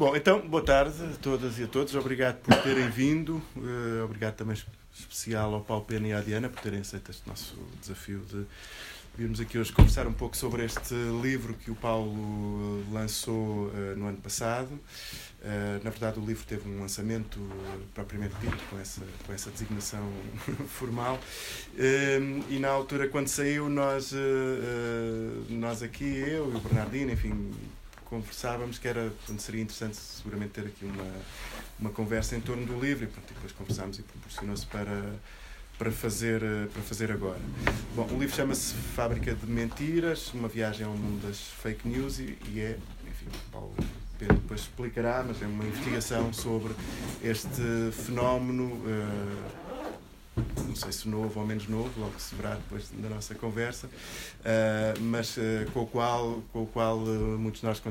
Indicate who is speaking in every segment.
Speaker 1: Bom, então, boa tarde a todas e a todos. Obrigado por terem vindo. Uh, obrigado também especial ao Paulo Pena e à Diana por terem aceito este nosso desafio de virmos aqui hoje conversar um pouco sobre este livro que o Paulo lançou uh, no ano passado. Uh, na verdade, o livro teve um lançamento uh, propriamente dito, com essa, com essa designação formal. E na altura, quando saiu, nós, nós aqui, eu e o Bernardino, enfim, conversávamos que era, portanto, seria interessante seguramente ter aqui uma, uma conversa em torno do livro e, pronto, e depois conversámos e proporcionou-se para, para, fazer, para fazer agora. Bom, o livro chama-se Fábrica de Mentiras, uma viagem ao mundo das fake news e, e é, enfim, Paulo Pedro depois explicará, mas é uma investigação sobre este fenómeno, uh, não sei se novo ou menos novo, logo se verá depois da nossa conversa, uh, mas uh, com o qual, com o qual muitos de nós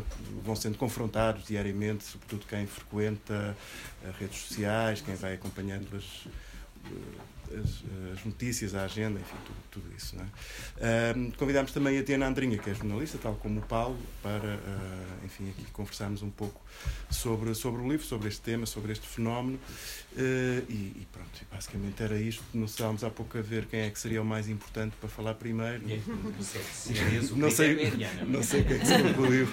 Speaker 1: vão sendo confrontados diariamente, sobretudo quem frequenta redes sociais, quem vai acompanhando as as, as, notícias, a agenda, enfim, tudo, tudo isso. É? uh, convidámos também a Diana Andrinha, que é jornalista, tal como o Paulo, para, uh, enfim, aqui conversarmos um pouco sobre, sobre o livro, sobre este tema, sobre este fenómeno. Uh, e, e, pronto, basicamente era isto. Não estávamos há pouco a ver quem é que seria o mais importante para falar primeiro.
Speaker 2: Não sei,
Speaker 1: não sei, não sei o que é que se concluiu.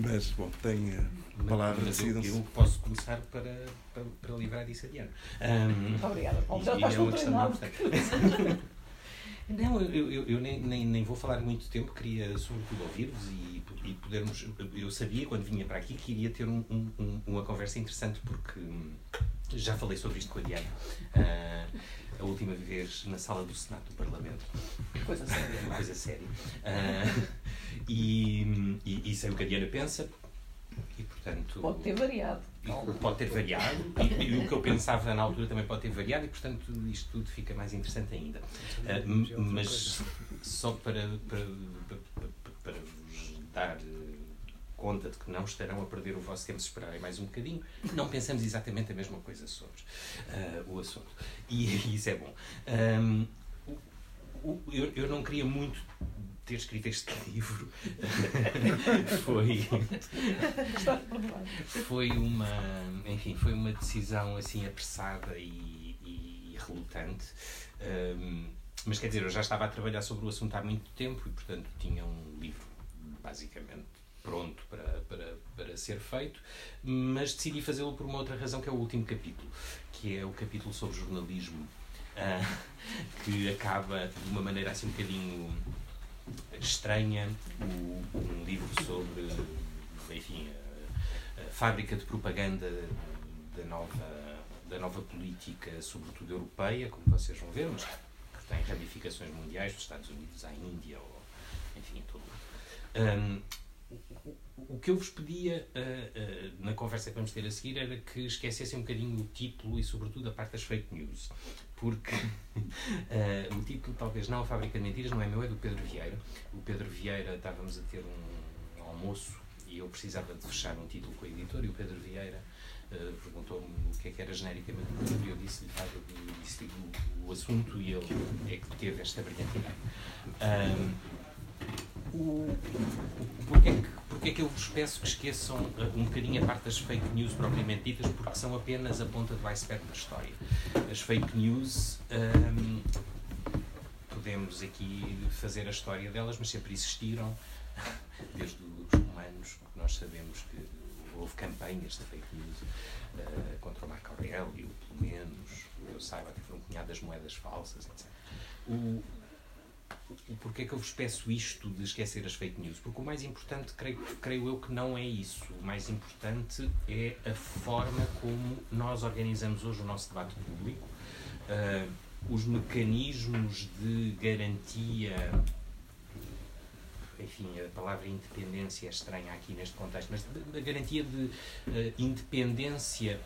Speaker 1: Mas, bom, tem a palavra.
Speaker 2: Mas eu, eu, posso começar para, para, para livrar disso adiante.
Speaker 3: Um, Obrigada, Paulo. Já estás é treinado.
Speaker 2: Não, eu, eu, eu nem, nem, nem, vou falar muito tempo, queria sobretudo ouvir-vos e, e podermos. Eu sabia quando vinha para aqui que iria ter um, um, uma conversa interessante, porque já falei sobre isto com a Diana. Uh, a última vez na sala do Senado do Parlamento.
Speaker 3: Coisa séria.
Speaker 2: Uma coisa séria. Uh, e, e, e sei o que a Diana pensa, e, portanto,
Speaker 3: pode ter variado.
Speaker 2: Pode ter variado. E, e, o que eu pensava na altura também pode ter variado e, portanto, isto tudo fica mais interessante ainda. Uh, mas só para, para, para, para vos dar conta de que não estarão a perder o vosso tempo se esperarem mais um bocadinho, não pensamos exatamente a mesma coisa sobre uh, o assunto. E isso é bom. Um, eu, eu não queria muito ter escrito este livro foi foi uma enfim foi uma decisão assim apressada e, e relutante um, mas quer dizer eu já estava a trabalhar sobre o assunto há muito tempo e portanto tinha um livro basicamente pronto para, para, para ser feito, mas decidi fazê-lo por uma outra razão, que é o último capítulo, que é o capítulo sobre jornalismo, uh, que acaba de uma maneira assim um bocadinho estranha, o, um livro sobre, enfim, a, a fábrica de propaganda da nova, da nova política, sobretudo europeia, como vocês vão ver, mas que tem ramificações mundiais, dos Estados Unidos à Índia, ou, enfim, todo. Um, o que eu vos pedia uh, uh, na conversa que vamos ter a seguir era que esquecessem um bocadinho o título e, sobretudo, a parte das fake news. Porque uh, o título, talvez não, A Fábrica de Mentiras, não é meu, é do Pedro Vieira. O Pedro Vieira, estávamos a ter um, almoço e eu precisava de fechar um título com a editora e o Pedro Vieira perguntou-me o que é que era genericamente o livro e eu disse-lhe disse o, o assunto e ele é que teve esta brilhante ideia. Um, o, porque, é que, porque é que eu vos peço que esqueçam uh, um bocadinho a parte das fake news propriamente ditas, porque são apenas a ponta do iceberg da história. As fake news, um, podemos aqui fazer a história delas, mas sempre existiram, desde os romanos, nós sabemos que houve campanhas de fake news uh, contra o Marco Aurélio, pelo menos, eu saiba que foram cunhadas moedas falsas, etc. O, Porquê é que eu vos peço isto de esquecer as fake news? Porque o mais importante, creio, creio eu que não é isso. O mais importante é a forma como nós organizamos hoje o nosso debate público, uh, os mecanismos de garantia. Enfim, a palavra independência é estranha aqui neste contexto, mas a garantia de uh, independência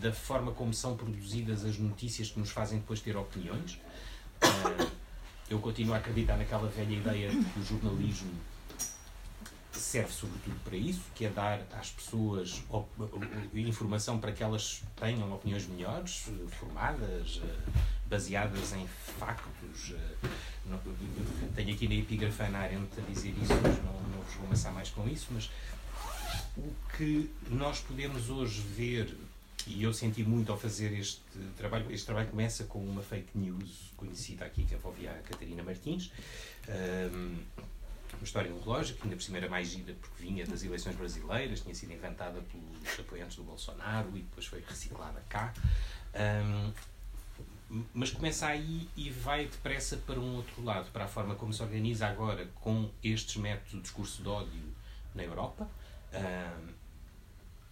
Speaker 2: da forma como são produzidas as notícias que nos fazem depois ter opiniões. Uh, eu continuo a acreditar naquela velha ideia de que o jornalismo serve sobretudo para isso, que é dar às pessoas informação para que elas tenham opiniões melhores, formadas, eh, baseadas em factos. Eh, tenho aqui na epigrafa Ana Arendt a dizer isso, mas não, não vos vou amassar mais com isso, mas o que nós podemos hoje ver, e eu senti muito ao fazer este trabalho, este trabalho começa com uma fake news conhecida aqui, que envolvia a Catarina Martins, um, uma história lógica, que ainda por cima era mais gira porque vinha das eleições brasileiras, tinha sido inventada pelos apoiantes do Bolsonaro e depois foi reciclada cá. Um, mas começa aí e vai depressa para um outro lado, para a forma como se organiza agora com estes métodos de discurso de ódio na Europa. Um,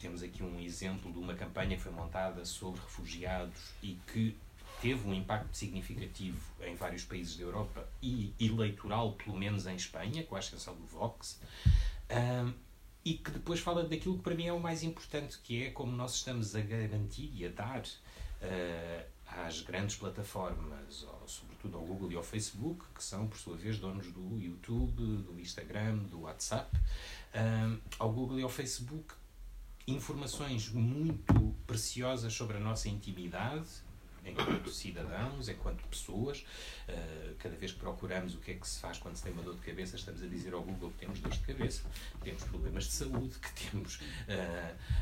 Speaker 2: temos aqui um exemplo de uma campanha que foi montada sobre refugiados e que teve um impacto significativo em vários países da Europa e eleitoral, pelo menos em Espanha, com a ascensão do Vox, um, e que depois fala daquilo que para mim é o mais importante, que é como nós estamos a garantir e a dar uh, às grandes plataformas, ou, sobretudo ao Google e ao Facebook, que são, por sua vez, donos do YouTube, do Instagram, do WhatsApp, um, ao Google e ao Facebook informações muito preciosas sobre a nossa intimidade enquanto cidadãos, enquanto pessoas. Uh, cada vez que procuramos o que é que se faz quando se tem uma dor de cabeça, estamos a dizer ao Google que temos dor de cabeça, que temos problemas de saúde, que temos. Uh,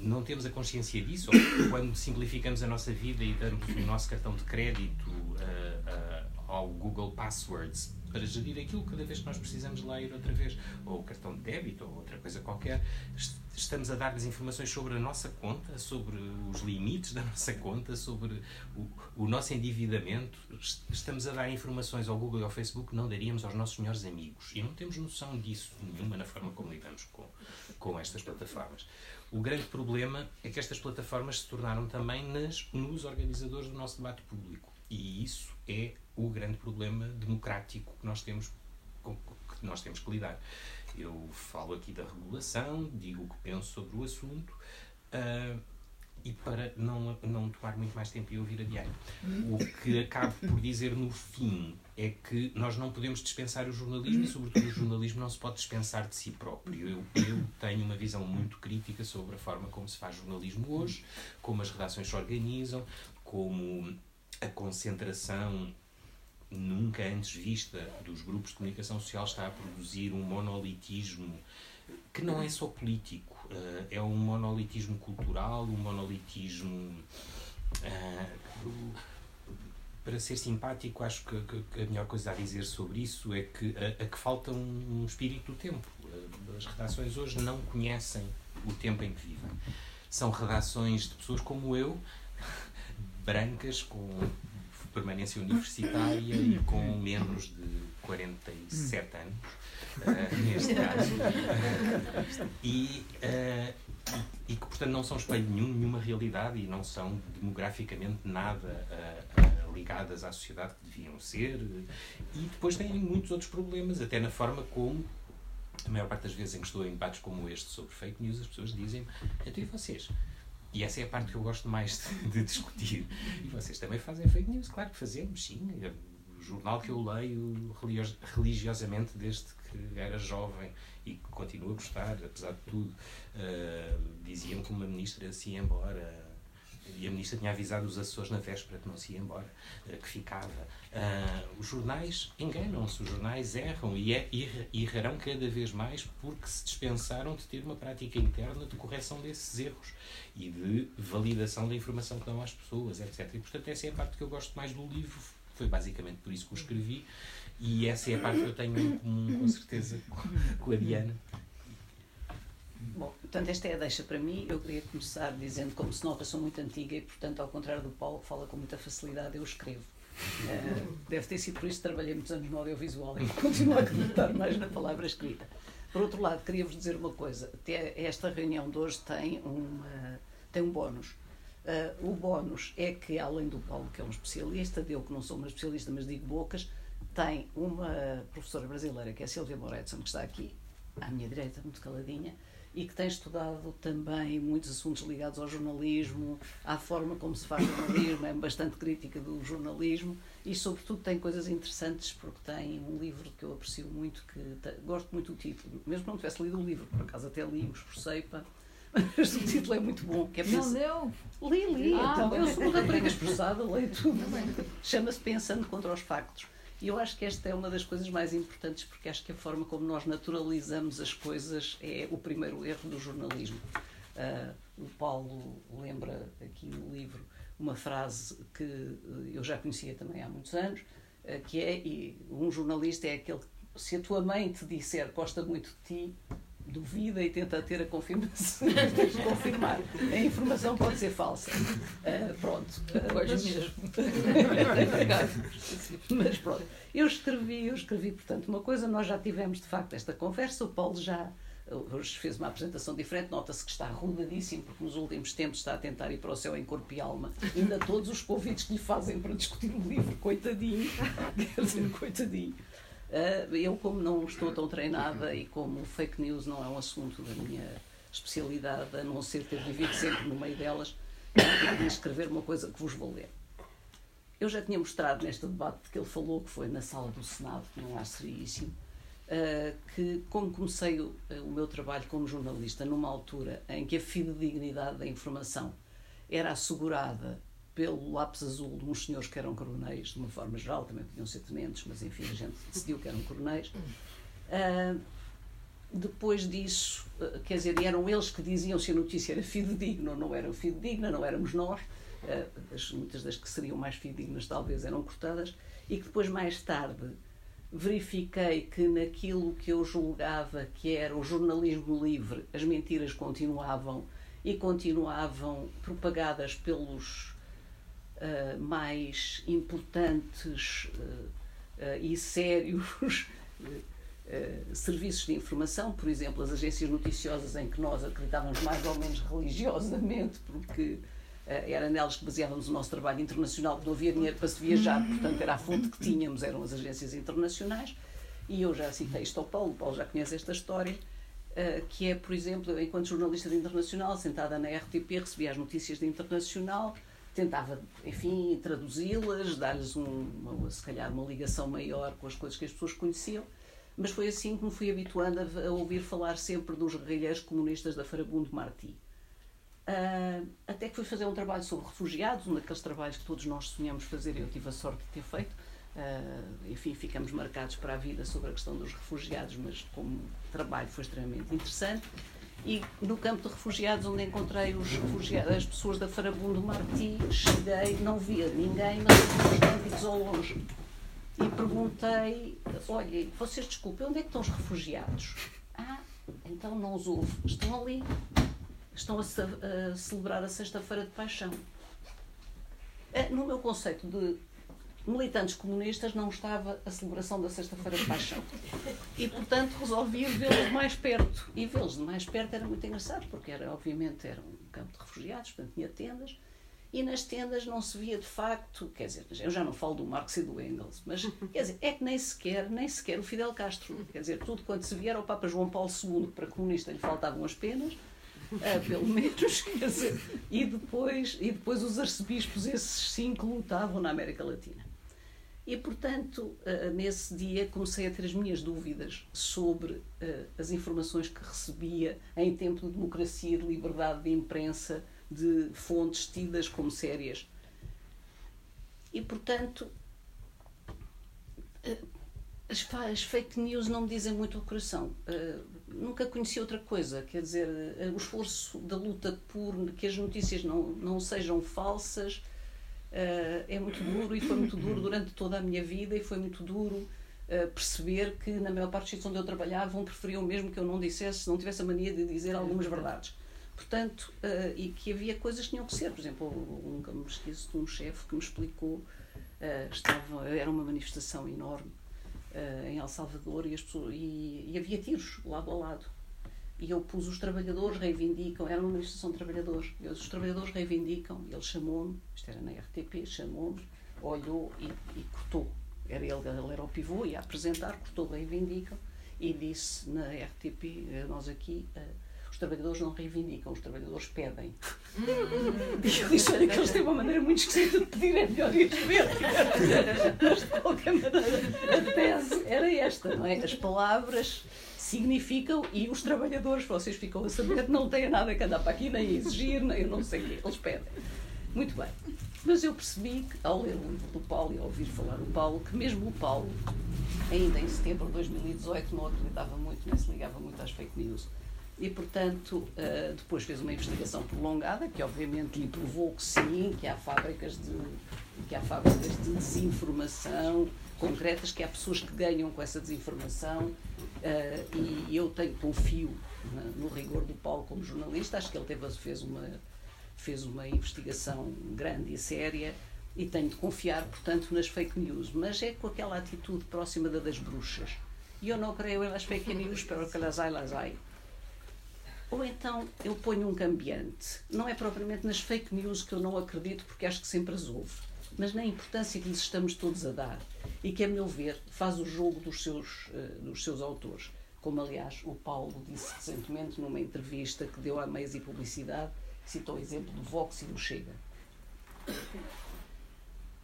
Speaker 2: não temos a consciência disso, ou quando simplificamos a nossa vida e damos o nosso cartão de crédito uh, ao Google Passwords para gerir aquilo cada vez que nós precisamos lá ir outra vez, ou o cartão de débito, ou outra coisa qualquer, estamos a dar-lhes informações sobre a nossa conta, sobre os limites da nossa conta, sobre o, o, nosso endividamento. Estamos a dar informações ao Google e ao Facebook que não daríamos aos nossos melhores amigos. E não temos noção disso nenhuma na forma como lidamos com, com estas plataformas. O grande problema é que estas plataformas se tornaram também nas, nos organizadores do nosso debate público. E isso é o grande problema democrático que nós temos, com, que nós temos que lidar. Eu falo aqui da regulação, digo o que penso sobre o assunto. Uh, e para não, não tomar muito mais tempo e ouvir adiante. O que acabo por dizer no fim é que nós não podemos dispensar o jornalismo e, sobretudo, o jornalismo não se pode dispensar de si próprio. Eu, eu tenho uma visão muito crítica sobre a forma como se faz jornalismo hoje, como as redações se organizam, como a concentração nunca antes vista dos grupos de comunicação social está a produzir um monolitismo que não é só político, uh, é um monolitismo cultural, um monolitismo. Uh, para ser simpático, acho que, a melhor coisa a dizer sobre isso é que, a, que falta um, espírito do tempo. Uh, as redações hoje não conhecem o tempo em que vivem. São redações de pessoas como eu, brancas, com permanência universitária e com menos de 47 anos, uh, neste caso, e, uh, e, e, que, portanto, não são espelho nenhum, nenhuma realidade e não são demograficamente nada uh, ligadas à sociedade que deviam ser. E depois têm muitos outros problemas, até na forma como a maior parte das vezes em que estou em debates como este sobre fake news, as pessoas dizem: Então e vocês? E essa é a parte que eu gosto mais de, discutir. E vocês também fazem fake news? Claro que fazemos, sim. O jornal que eu leio religiosamente desde que era jovem e que continuo a gostar, apesar de tudo. Uh, diziam que uma ministra se ia embora e a ministra tinha avisado os Açores na véspera que não se ia embora, eh, que ficava. Uh, os jornais enganam-se, os jornais erram e, é, e errarão cada vez mais porque se dispensaram de ter uma prática interna de correção desses erros e de validação da informação que dão às pessoas, etc. E, portanto, essa é a parte que eu gosto mais do livro, foi basicamente por isso que o escrevi, e essa é a parte que eu tenho em comum, com certeza, com a Diana.
Speaker 3: Bom, portanto, esta é a deixa para mim. Eu queria começar dizendo, como se nota, sou muito antiga e, portanto, ao contrário do Paulo, que fala com muita facilidade, eu escrevo. Uh, deve ter sido por isso que trabalhei muitos anos no audiovisual e continuo a acreditar mais na palavra escrita. Por outro lado, queria-vos dizer uma coisa. Esta reunião de hoje tem, uma, tem um bónus. Uh, o bónus é que, além do Paulo, que é um especialista, eu que não sou uma especialista, mas digo bocas, tem uma professora brasileira, que é a Silvia Moretson, que está aqui à minha direita, muito caladinha, e que tem estudado também muitos assuntos ligados ao jornalismo, à forma como se faz jornalismo, é bastante crítica do jornalismo e, sobretudo, tem coisas interessantes porque tem um livro que eu aprecio muito, que gosto muito do título, mesmo que não tivesse lido o livro, por acaso até li, o esforcei para. Mas o título é muito bom. Que é
Speaker 4: não leu?
Speaker 3: Li, li. Ah, então, eu sou uma rapariga esforçada, leio tudo. Chama-se Pensando contra os Factos E eu acho que esta é uma das coisas mais importantes, porque acho que a forma como nós naturalizamos as coisas é o primeiro erro do jornalismo. Uh, o Paulo lembra aqui no livro uma frase que eu já conhecia também há muitos anos, uh, que é: um jornalista é aquele se a tua mãe te disser gosta muito de ti, duvida e tenta ter a confirmação. Confirmar. A informação pode ser falsa. Uh, pronto. Uh,
Speaker 4: Hoje mesmo.
Speaker 3: mas pronto. Eu escrevi, eu escrevi, portanto, uma coisa, nós já tivemos de facto esta conversa, o Paulo já hoje fez uma apresentação diferente, nota-se que está rodadíssimo, porque nos últimos tempos está a tentar ir para o céu em corpo e alma. Ainda todos os convites que lhe fazem para discutir o livro, coitadinho, quer dizer, coitadinho. Uh, eu, como não estou tão treinada e como fake news não é um assunto da minha especialidade, a não ser ter vivido sempre no meio delas, queria escrever uma coisa que vos vou ler. Eu já tinha mostrado neste debate que ele falou, que foi na sala do Senado, não há seríssimo, uh, que como comecei o, o meu trabalho como jornalista numa altura em que a fidedignidade da informação era assegurada pelo lápis azul de uns senhores que eram coronéis, de uma forma geral, também podiam ser tenentes, mas enfim, a gente decidiu que eram coronéis. Uh, depois disso, uh, quer dizer, eram eles que diziam se a notícia era fidedigna ou não era fidedigna, não éramos nós. Uh, as, muitas das que seriam mais fidedignas talvez eram cortadas, e que depois, mais tarde, verifiquei que naquilo que eu julgava que era o jornalismo livre, as mentiras continuavam e continuavam propagadas pelos uh, mais importantes uh, e sérios serviços de informação, por exemplo, as agências noticiosas em que nós acreditávamos mais ou menos religiosamente, porque era nelas que baseávamos o nosso trabalho internacional, porque não havia dinheiro para se viajar, portanto era a fonte que tínhamos, eram as agências internacionais. E eu já citei isto ao Paulo, o Paulo já conhece esta história, que é, por exemplo, enquanto jornalista de internacional, sentada na RTP, recebia as notícias de internacional, tentava, enfim, traduzi-las, dar-lhes um, se calhar uma ligação maior com as coisas que as pessoas conheciam, mas foi assim que me fui habituando a, a ouvir falar sempre dos guerrilheiros comunistas da Farabundo Martí. Uh, até que fui fazer um trabalho sobre refugiados, um daqueles trabalhos que todos nós sonhamos fazer e eu tive a sorte de ter feito. Uh, enfim, ficamos marcados para a vida sobre a questão dos refugiados, mas como trabalho foi extremamente interessante. E no campo de refugiados, onde encontrei os refugiados, as pessoas da Farabundo Martí, cheguei, não via ninguém, mas os cânticos ao longe. E perguntei: olha, vocês desculpem, onde é que estão os refugiados? Ah, então não os houve, estão ali, estão a, ce a celebrar a Sexta-feira de Paixão. No meu conceito de militantes comunistas não estava a celebração da Sexta-feira de Paixão. E, portanto, resolvi vê-los mais perto. E vê-los de mais perto era muito engraçado, porque era, obviamente era um campo de refugiados, portanto tinha tendas, e nas tendas não se via de facto, quer dizer, eu já não falo do Marx e do Engels, mas quer dizer, é que nem sequer, nem sequer o Fidel Castro, quer dizer, tudo quanto se via era o Papa João Paulo II, que para comunista lhe faltavam as penas, Uh, pelo menos, quer dizer, e depois, e depois os arcebispos, esses cinco, lutavam na América Latina. E, portanto, uh, nesse dia comecei a ter as minhas dúvidas sobre uh, as informações que recebia em tempo de democracia, de liberdade de imprensa, de fontes tidas como sérias. E, portanto, as, as, fake news não me dizem muito o coração. Nunca conheci outra coisa. Quer dizer, o esforço da luta por que as notícias não, não sejam falsas uh, é muito duro e foi muito duro durante toda a minha vida e foi muito duro perceber que na maior parte dos sítios onde eu trabalhava vão preferiam mesmo que eu não dissesse, não tivesse a mania de dizer algumas verdades. Portanto, e que havia coisas que tinham que ser. Por exemplo, nunca me esqueço de um chefe que me explicou, estava, era uma manifestação enorme uh, em El Salvador e, pessoas, e, e, havia tiros lado a lado. E eu pus os trabalhadores reivindicam, era uma manifestação de trabalhadores, e os trabalhadores reivindicam, ele chamou-me, isto era na RTP, chamou-me, olhou e, e, cortou. Era ele, ele era o pivô, ia apresentar, cortou, reivindicam, e disse na RTP, eh, nós aqui, os trabalhadores não reivindicam, os trabalhadores pedem. e eu disse, olha, que eles têm uma maneira muito esquisita de pedir, é melhor ir ver. Mas, de qualquer maneira, a tese era esta, não é? As palavras significam e os trabalhadores, vocês ficam a saber, não têm nada que andar para aqui, nem exigir, nem eu não sei o quê, eles pedem. Muito bem. Mas eu percebi, que, ao ler o livro do Paulo e ao ouvir falar do Paulo, que mesmo o Paulo, ainda em setembro de 2018, não acreditava muito, nem se ligava muito às fake news. E, portanto, uh, depois fez uma investigação prolongada, que obviamente lhe provou que sim, que há fábricas de, que há fábricas de desinformação concretas, que há pessoas que ganham com essa desinformação. Uh, e eu tenho, confio no rigor do Paulo como jornalista, acho que ele teve, fez uma fez uma investigação grande e séria e tenho de confiar, portanto, nas fake news, mas é com aquela atitude próxima da das bruxas. E eu não creio nas fake news, pero que las hay, las hay. Ou então eu ponho um cambiante. Não é propriamente nas fake news que eu não acredito, porque acho que sempre as houve, mas na importância que lhes estamos todos a dar e que, a meu ver, faz o jogo dos seus, uh, dos seus autores. Como, aliás, o Paulo disse recentemente numa entrevista que deu à Meias e Publicidade, citou o exemplo do Vox e do Chega.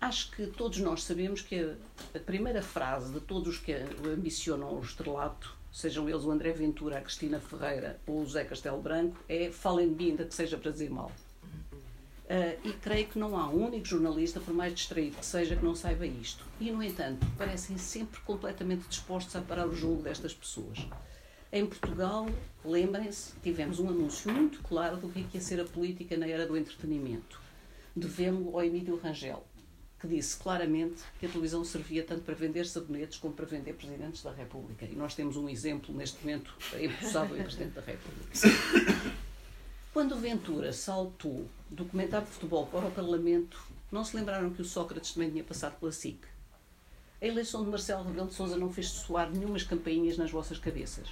Speaker 3: Acho que todos nós sabemos que a, primeira frase de todos os que ambicionam o estrelato, sejam eles o André Ventura, a Cristina Ferreira ou o José Castelo Branco, é falem de mim, ainda que seja para dizer mal. Uh, e creio que não há um único jornalista, por mais distraído que seja, que não saiba isto. E, no entanto, parecem sempre completamente dispostos a parar o jogo destas pessoas. Em Portugal, lembrem-se, tivemos um anúncio muito claro do que ia ser a política na era do entretenimento. Devemos ao Emílio Rangel, que disse claramente que a televisão servia tanto para vender sabonetes como para vender presidentes da República. E nós temos um exemplo neste momento empossado em Presidente da República. Quando Ventura saltou do comentário de futebol para o Parlamento, não se lembraram que o Sócrates também tinha passado pela SIC? A eleição de Marcelo Rebelo de Sousa não fez soar nenhumas campainhas nas vossas cabeças.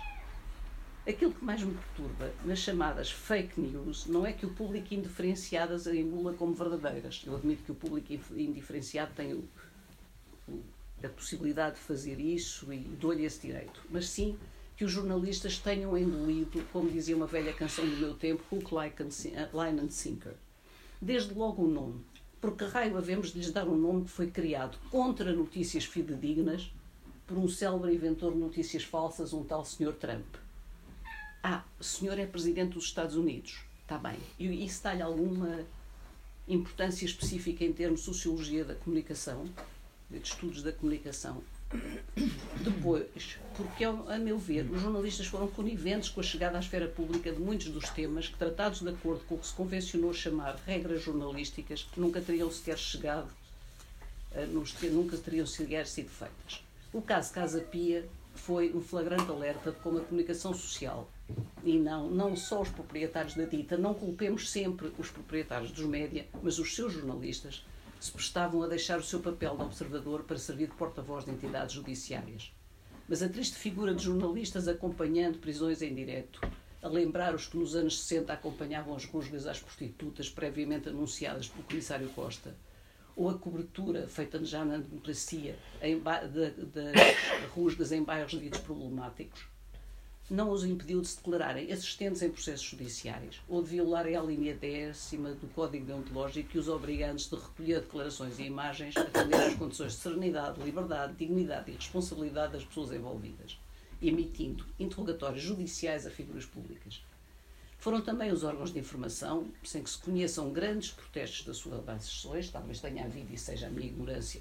Speaker 3: Aquilo que mais me perturba nas chamadas fake news não é que o público indiferenciado as engula como verdadeiras. Eu admito que o público indiferenciado tem o, o, a possibilidade de fazer isso e dou-lhe esse direito. Mas sim que os jornalistas tenham engolido, como dizia uma velha canção do meu tempo, hook, line and sinker. Desde logo o nome. Porque raio havemos de lhes dar um nome que foi criado contra notícias fidedignas por um célebre inventor de notícias falsas, um tal Sr. Trump ah, o senhor é presidente dos Estados Unidos. Está bem. E isso dá-lhe alguma importância específica em termos de sociologia da comunicação, de estudos da comunicação. Depois, porque, a meu ver, os jornalistas foram coniventes com a chegada à esfera pública de muitos dos temas que, tratados de acordo com o que se convencionou chamar regras jornalísticas, nunca teriam sequer chegado, nunca teriam sequer sido feitas. O caso Casa Pia foi um flagrante alerta de como a comunicação social e não, não só os proprietários da dita, não culpemos sempre os proprietários dos média, mas os seus jornalistas, se prestavam a deixar o seu papel de observador para servir de porta-voz de entidades judiciárias. Mas a triste figura de jornalistas acompanhando prisões em direto, a lembrar os que nos anos 60 acompanhavam as rusgas às prostitutas previamente anunciadas pelo comissário Costa, ou a cobertura feita já na democracia das de, de rusgas em bairros ditos problemáticos, não os impediu de se declararem assistentes em processos judiciais ou de violarem a linha décima do Código Deontológico que os obriga antes de recolher declarações e imagens a atender às condições de serenidade, liberdade, dignidade e responsabilidade das pessoas envolvidas, emitindo interrogatórios judiciais a figuras públicas. Foram também os órgãos de informação, sem que se conheçam grandes protestos das suas sessões, talvez tenha havido e seja a minha ignorância,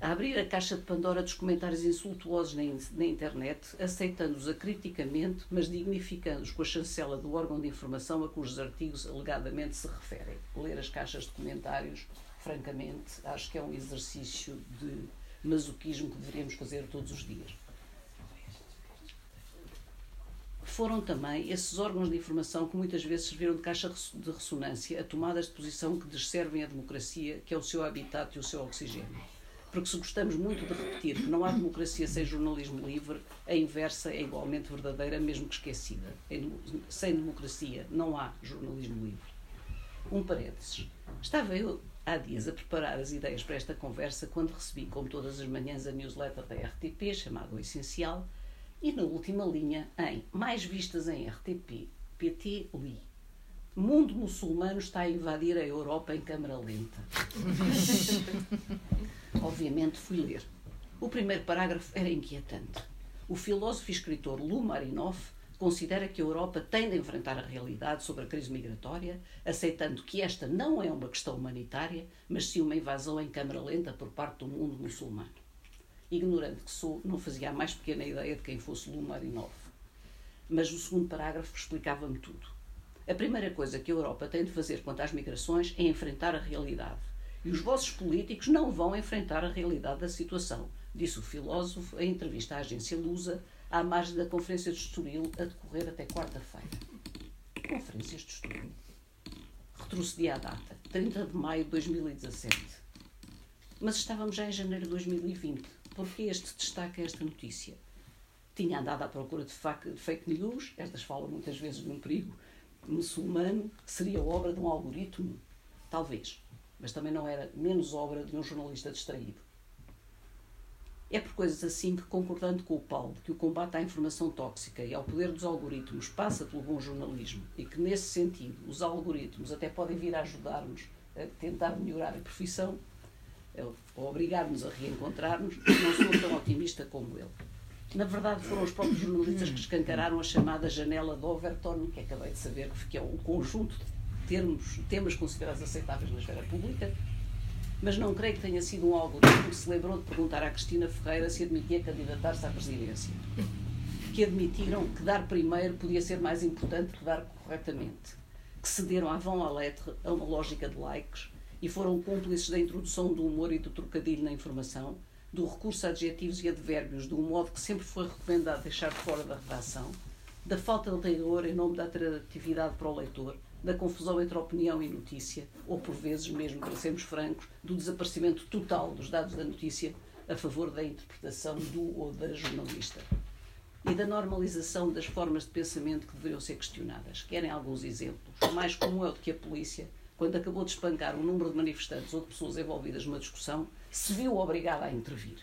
Speaker 3: a abrir a caixa de Pandora dos comentários insultuosos na, na internet, aceitando-os acriticamente, mas dignificando-os com a chancela do órgão de informação a cujos artigos alegadamente se referem. Ler as caixas de comentários, francamente, acho que é um exercício de masoquismo que deveríamos fazer todos os dias. Foram também esses órgãos de informação que muitas vezes serviram de caixa de ressonância a tomadas de posição que desservem a democracia, que é o seu habitat e o seu oxigênio porque se gostamos muito de repetir que não há democracia sem jornalismo livre, a inversa é igualmente verdadeira, mesmo que esquecida. Sem democracia não há jornalismo livre. Um parênteses. Estava eu há dias a preparar as ideias para esta conversa quando recebi, como todas as manhãs, a newsletter da RTP, chamada O Essencial, e na última linha, em Mais Vistas em RTP, PT li. Mundo muçulmano está a invadir a Europa em câmara lenta. Obviamente fui ler. O primeiro parágrafo era inquietante. O filósofo e escritor Lou Marinoff considera que a Europa tem de enfrentar a realidade sobre a crise migratória, aceitando que esta não é uma questão humanitária, mas sim uma invasão em câmara lenta por parte do mundo muçulmano. Ignorante que sou, não fazia a mais pequena ideia de quem fosse Lumarinov. Mas o segundo parágrafo explicava-me tudo. A primeira coisa que a Europa tem de fazer quanto às migrações é enfrentar a realidade. E os vossos políticos não vão enfrentar a realidade da situação, disse o filósofo em entrevista à agência Lusa à margem da Conferência de Estoril a decorrer até quarta-feira. Conferências de Estoril. Retrocedi à data, 30 de maio de 2017. Mas estávamos já em janeiro de 2020. Por que este destaque a esta notícia? Tinha andado à procura de fake news, estas falam muitas vezes de um perigo muçulmano, que seria obra de um algoritmo? Talvez. Mas também não era menos obra de um jornalista distraído. É por coisas assim que, concordando com o Paulo que o combate à informação tóxica e ao poder dos algoritmos passa pelo bom jornalismo e que, nesse sentido, os algoritmos até podem vir a ajudar-nos a tentar melhorar a profissão, ou obrigar-nos a reencontrar-nos, não sou tão otimista como ele. Na verdade, foram os próprios jornalistas que escancararam a chamada janela de Overton, que acabei de saber que é um conjunto de termos, temas considerados aceitáveis na esfera pública, mas não creio que tenha sido um algoritmo que se lembrou de perguntar à Cristina Ferreira se admitia candidatar-se à presidência. Que admitiram que dar primeiro podia ser mais importante que dar corretamente. Que cederam à vão à letra a uma lógica de likes e foram cúmplices da introdução do humor e do trocadilho na informação, do recurso a adjetivos e advérbios de um modo que sempre foi recomendado deixar fora da redação, da falta de rigor em nome da atratividade para o leitor, da confusão entre opinião e notícia, ou por vezes, mesmo para sermos francos, do desaparecimento total dos dados da notícia a favor da interpretação do ou da jornalista. E da normalização das formas de pensamento que deveriam ser questionadas. Querem alguns exemplos? O mais comum é o de que a polícia, quando acabou de espancar o número de manifestantes ou de pessoas envolvidas numa discussão, se viu obrigada a intervir.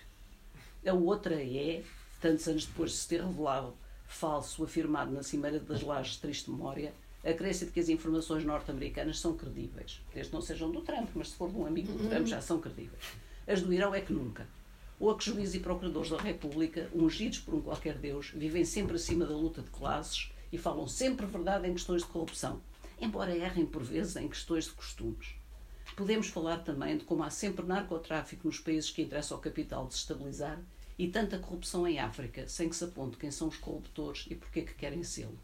Speaker 3: A outra é, tantos anos depois de se ter revelado falso afirmado na Cimeira das Lajes de Triste Memória, a crença de que as informações norte-americanas são credíveis. Desde não sejam do Trump, mas se for de um amigo do Trump já são credíveis. As do Irão é que nunca. Ou a que juízes e procuradores da República, ungidos por um qualquer Deus, vivem sempre acima da luta de classes e falam sempre verdade em questões de corrupção, embora errem por vezes em questões de costumes. Podemos falar também de como há sempre narcotráfico nos países que interessa ao capital desestabilizar e tanta corrupção em África, sem que se aponte quem são os corruptores e porquê que querem sê-lo.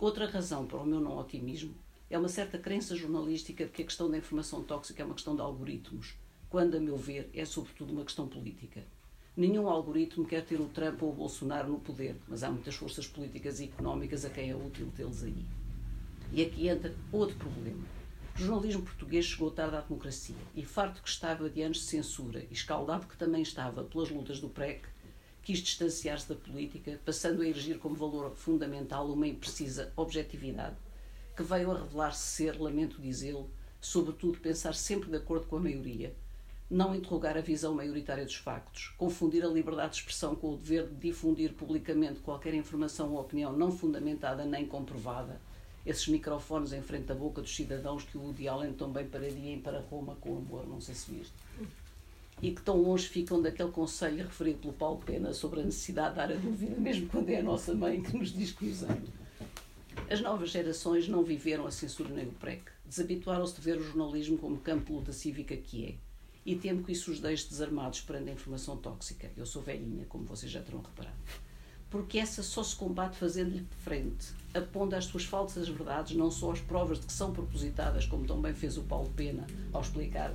Speaker 3: Outra razão para o meu não otimismo é uma certa crença jornalística de que a questão da informação tóxica é uma questão de algoritmos, quando, a meu ver, é sobretudo uma questão política. Nenhum algoritmo quer ter o Trump ou o Bolsonaro no poder, mas há muitas forças políticas e económicas a quem é útil tê-los aí. E aqui entra outro problema. O jornalismo português chegou tarde à democracia e, farto que estava de anos de censura e escaldado que também estava pelas lutas do PREC, quis distanciar-se da política, passando a erigir como valor fundamental uma imprecisa objetividade, que veio a revelar-se ser, lamento dizê-lo, sobretudo pensar sempre de acordo com a maioria, não interrogar a visão maioritária dos factos, confundir a liberdade de expressão com o dever de difundir publicamente qualquer informação ou opinião não fundamentada nem comprovada, esses microfones em frente à boca dos cidadãos que o Woody Allen também pararia em Para Roma com amor, não sei se viste e que tão longe ficam daquele conselho referido pelo Paulo Pena sobre a necessidade de dar a dúvida, mesmo quando é a nossa mãe que nos diz que usamos. As novas gerações não viveram a censura nem o PREC. Desabituaram-se de ver o jornalismo como campo de luta cívica que é. E temo que isso os deixe desarmados perante a informação tóxica. Eu sou velhinha, como vocês já terão reparado. Porque essa só se combate fazendo-lhe frente, apondo às suas falsas verdades, não só as provas de que são propositadas, como também fez o Paulo Pena ao explicar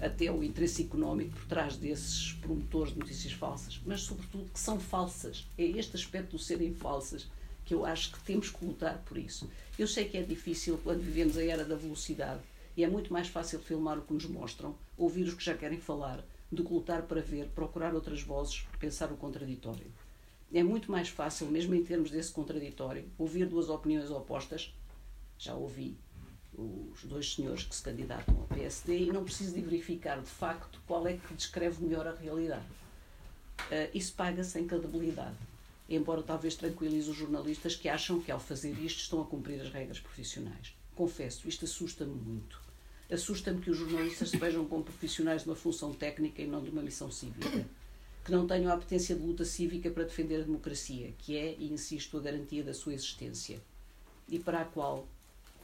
Speaker 3: até o interesse económico por trás desses promotores de notícias falsas, mas sobretudo que são falsas. É este aspecto de serem falsas que eu acho que temos que lutar por isso. Eu sei que é difícil quando vivemos a era da velocidade e é muito mais fácil filmar o que nos mostram, ouvir os que já querem falar, do que lutar para ver, procurar outras vozes, pensar o contraditório. É muito mais fácil, mesmo em termos desse contraditório, ouvir duas opiniões opostas. Já ouvi os dois senhores que se candidatam ao PSD e não preciso de verificar de facto qual é que descreve melhor a realidade. Uh, isso paga-se em credibilidade, embora talvez tranquilize os jornalistas que acham que ao fazer isto estão a cumprir as regras profissionais. Confesso, isto assusta-me muito. Assusta-me que os jornalistas se vejam como profissionais de uma função técnica e não de uma missão cívica. que não tenham a apetência de luta cívica para defender a democracia, que é, e insisto, a garantia da sua existência, e para a qual,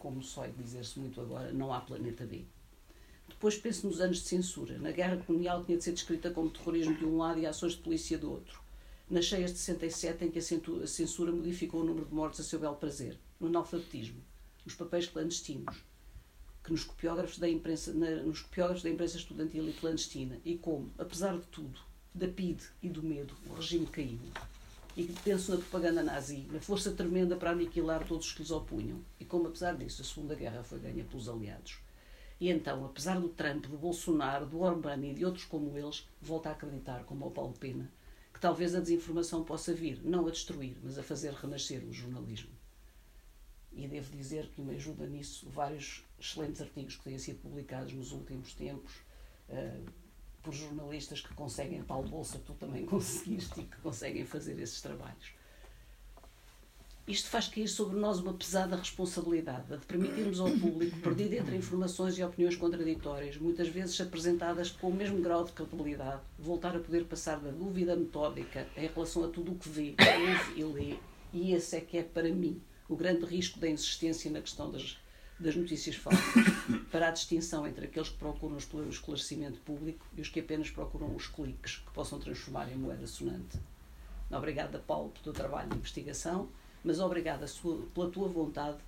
Speaker 3: como só dizer-se muito agora, não há planeta B. Depois penso nos anos de censura. Na guerra colonial tinha de ser descrita como terrorismo de um lado e ações de polícia do outro. Nas cheias de 67, em que a censura modificou o número de mortes a seu belo prazer. No analfabetismo. Nos papéis clandestinos. Que nos copiógrafos da imprensa, na, nos copiógrafos da imprensa estudantil e clandestina. E como, apesar de tudo, da PIDE e do medo, o regime caiu. E penso na propaganda nazi, na força tremenda para aniquilar todos os que lhes opunham. E como, apesar disso, a Segunda Guerra foi ganha pelos aliados. E então, apesar do Trump, do Bolsonaro, do Orbán e de outros como eles, volta a acreditar, como o Paulo Pena, que talvez a desinformação possa vir, não a destruir, mas a fazer renascer o jornalismo. E devo dizer que me ajuda nisso vários excelentes artigos que têm sido publicados nos últimos tempos. Uh, por jornalistas que conseguem tal bolsa tu também conseguiste e que conseguem fazer esses trabalhos. Isto faz cair sobre nós uma pesada responsabilidade, de permitirmos ao público, perdido entre informações e opiniões contraditórias, muitas vezes apresentadas com o mesmo grau de credibilidade, voltar a poder passar da dúvida metódica em relação a tudo o que vê, ouve e lê. E esse é que é, para mim, o grande risco da insistência na questão das das notícias falsas para a distinção entre aqueles que procuram o esclarecimento público e os que apenas procuram os cliques que possam transformar em moeda sonante. Obrigada, Paulo, pelo teu trabalho de investigação, mas obrigada pela tua vontade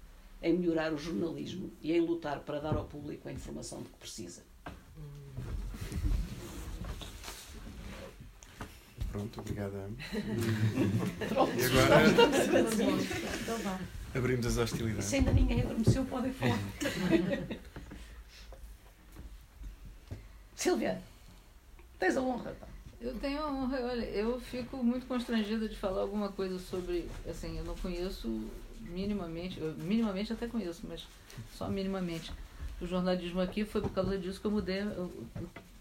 Speaker 3: em melhorar o jornalismo e em lutar para dar ao público a informação de que precisa.
Speaker 1: Pronto, obrigada.
Speaker 3: Pronto,
Speaker 1: e agora.
Speaker 3: Então
Speaker 1: Abrimos as hostilidades.
Speaker 3: Se ainda ninguém adormeceu, podem falar. Silvia, tens a honra. Pá.
Speaker 4: Eu tenho a honra, olha, eu fico muito constrangida de falar alguma coisa sobre, assim, eu não conheço minimamente, eu, minimamente até conheço, mas só minimamente. O jornalismo aqui foi por causa disso que eu mudei o,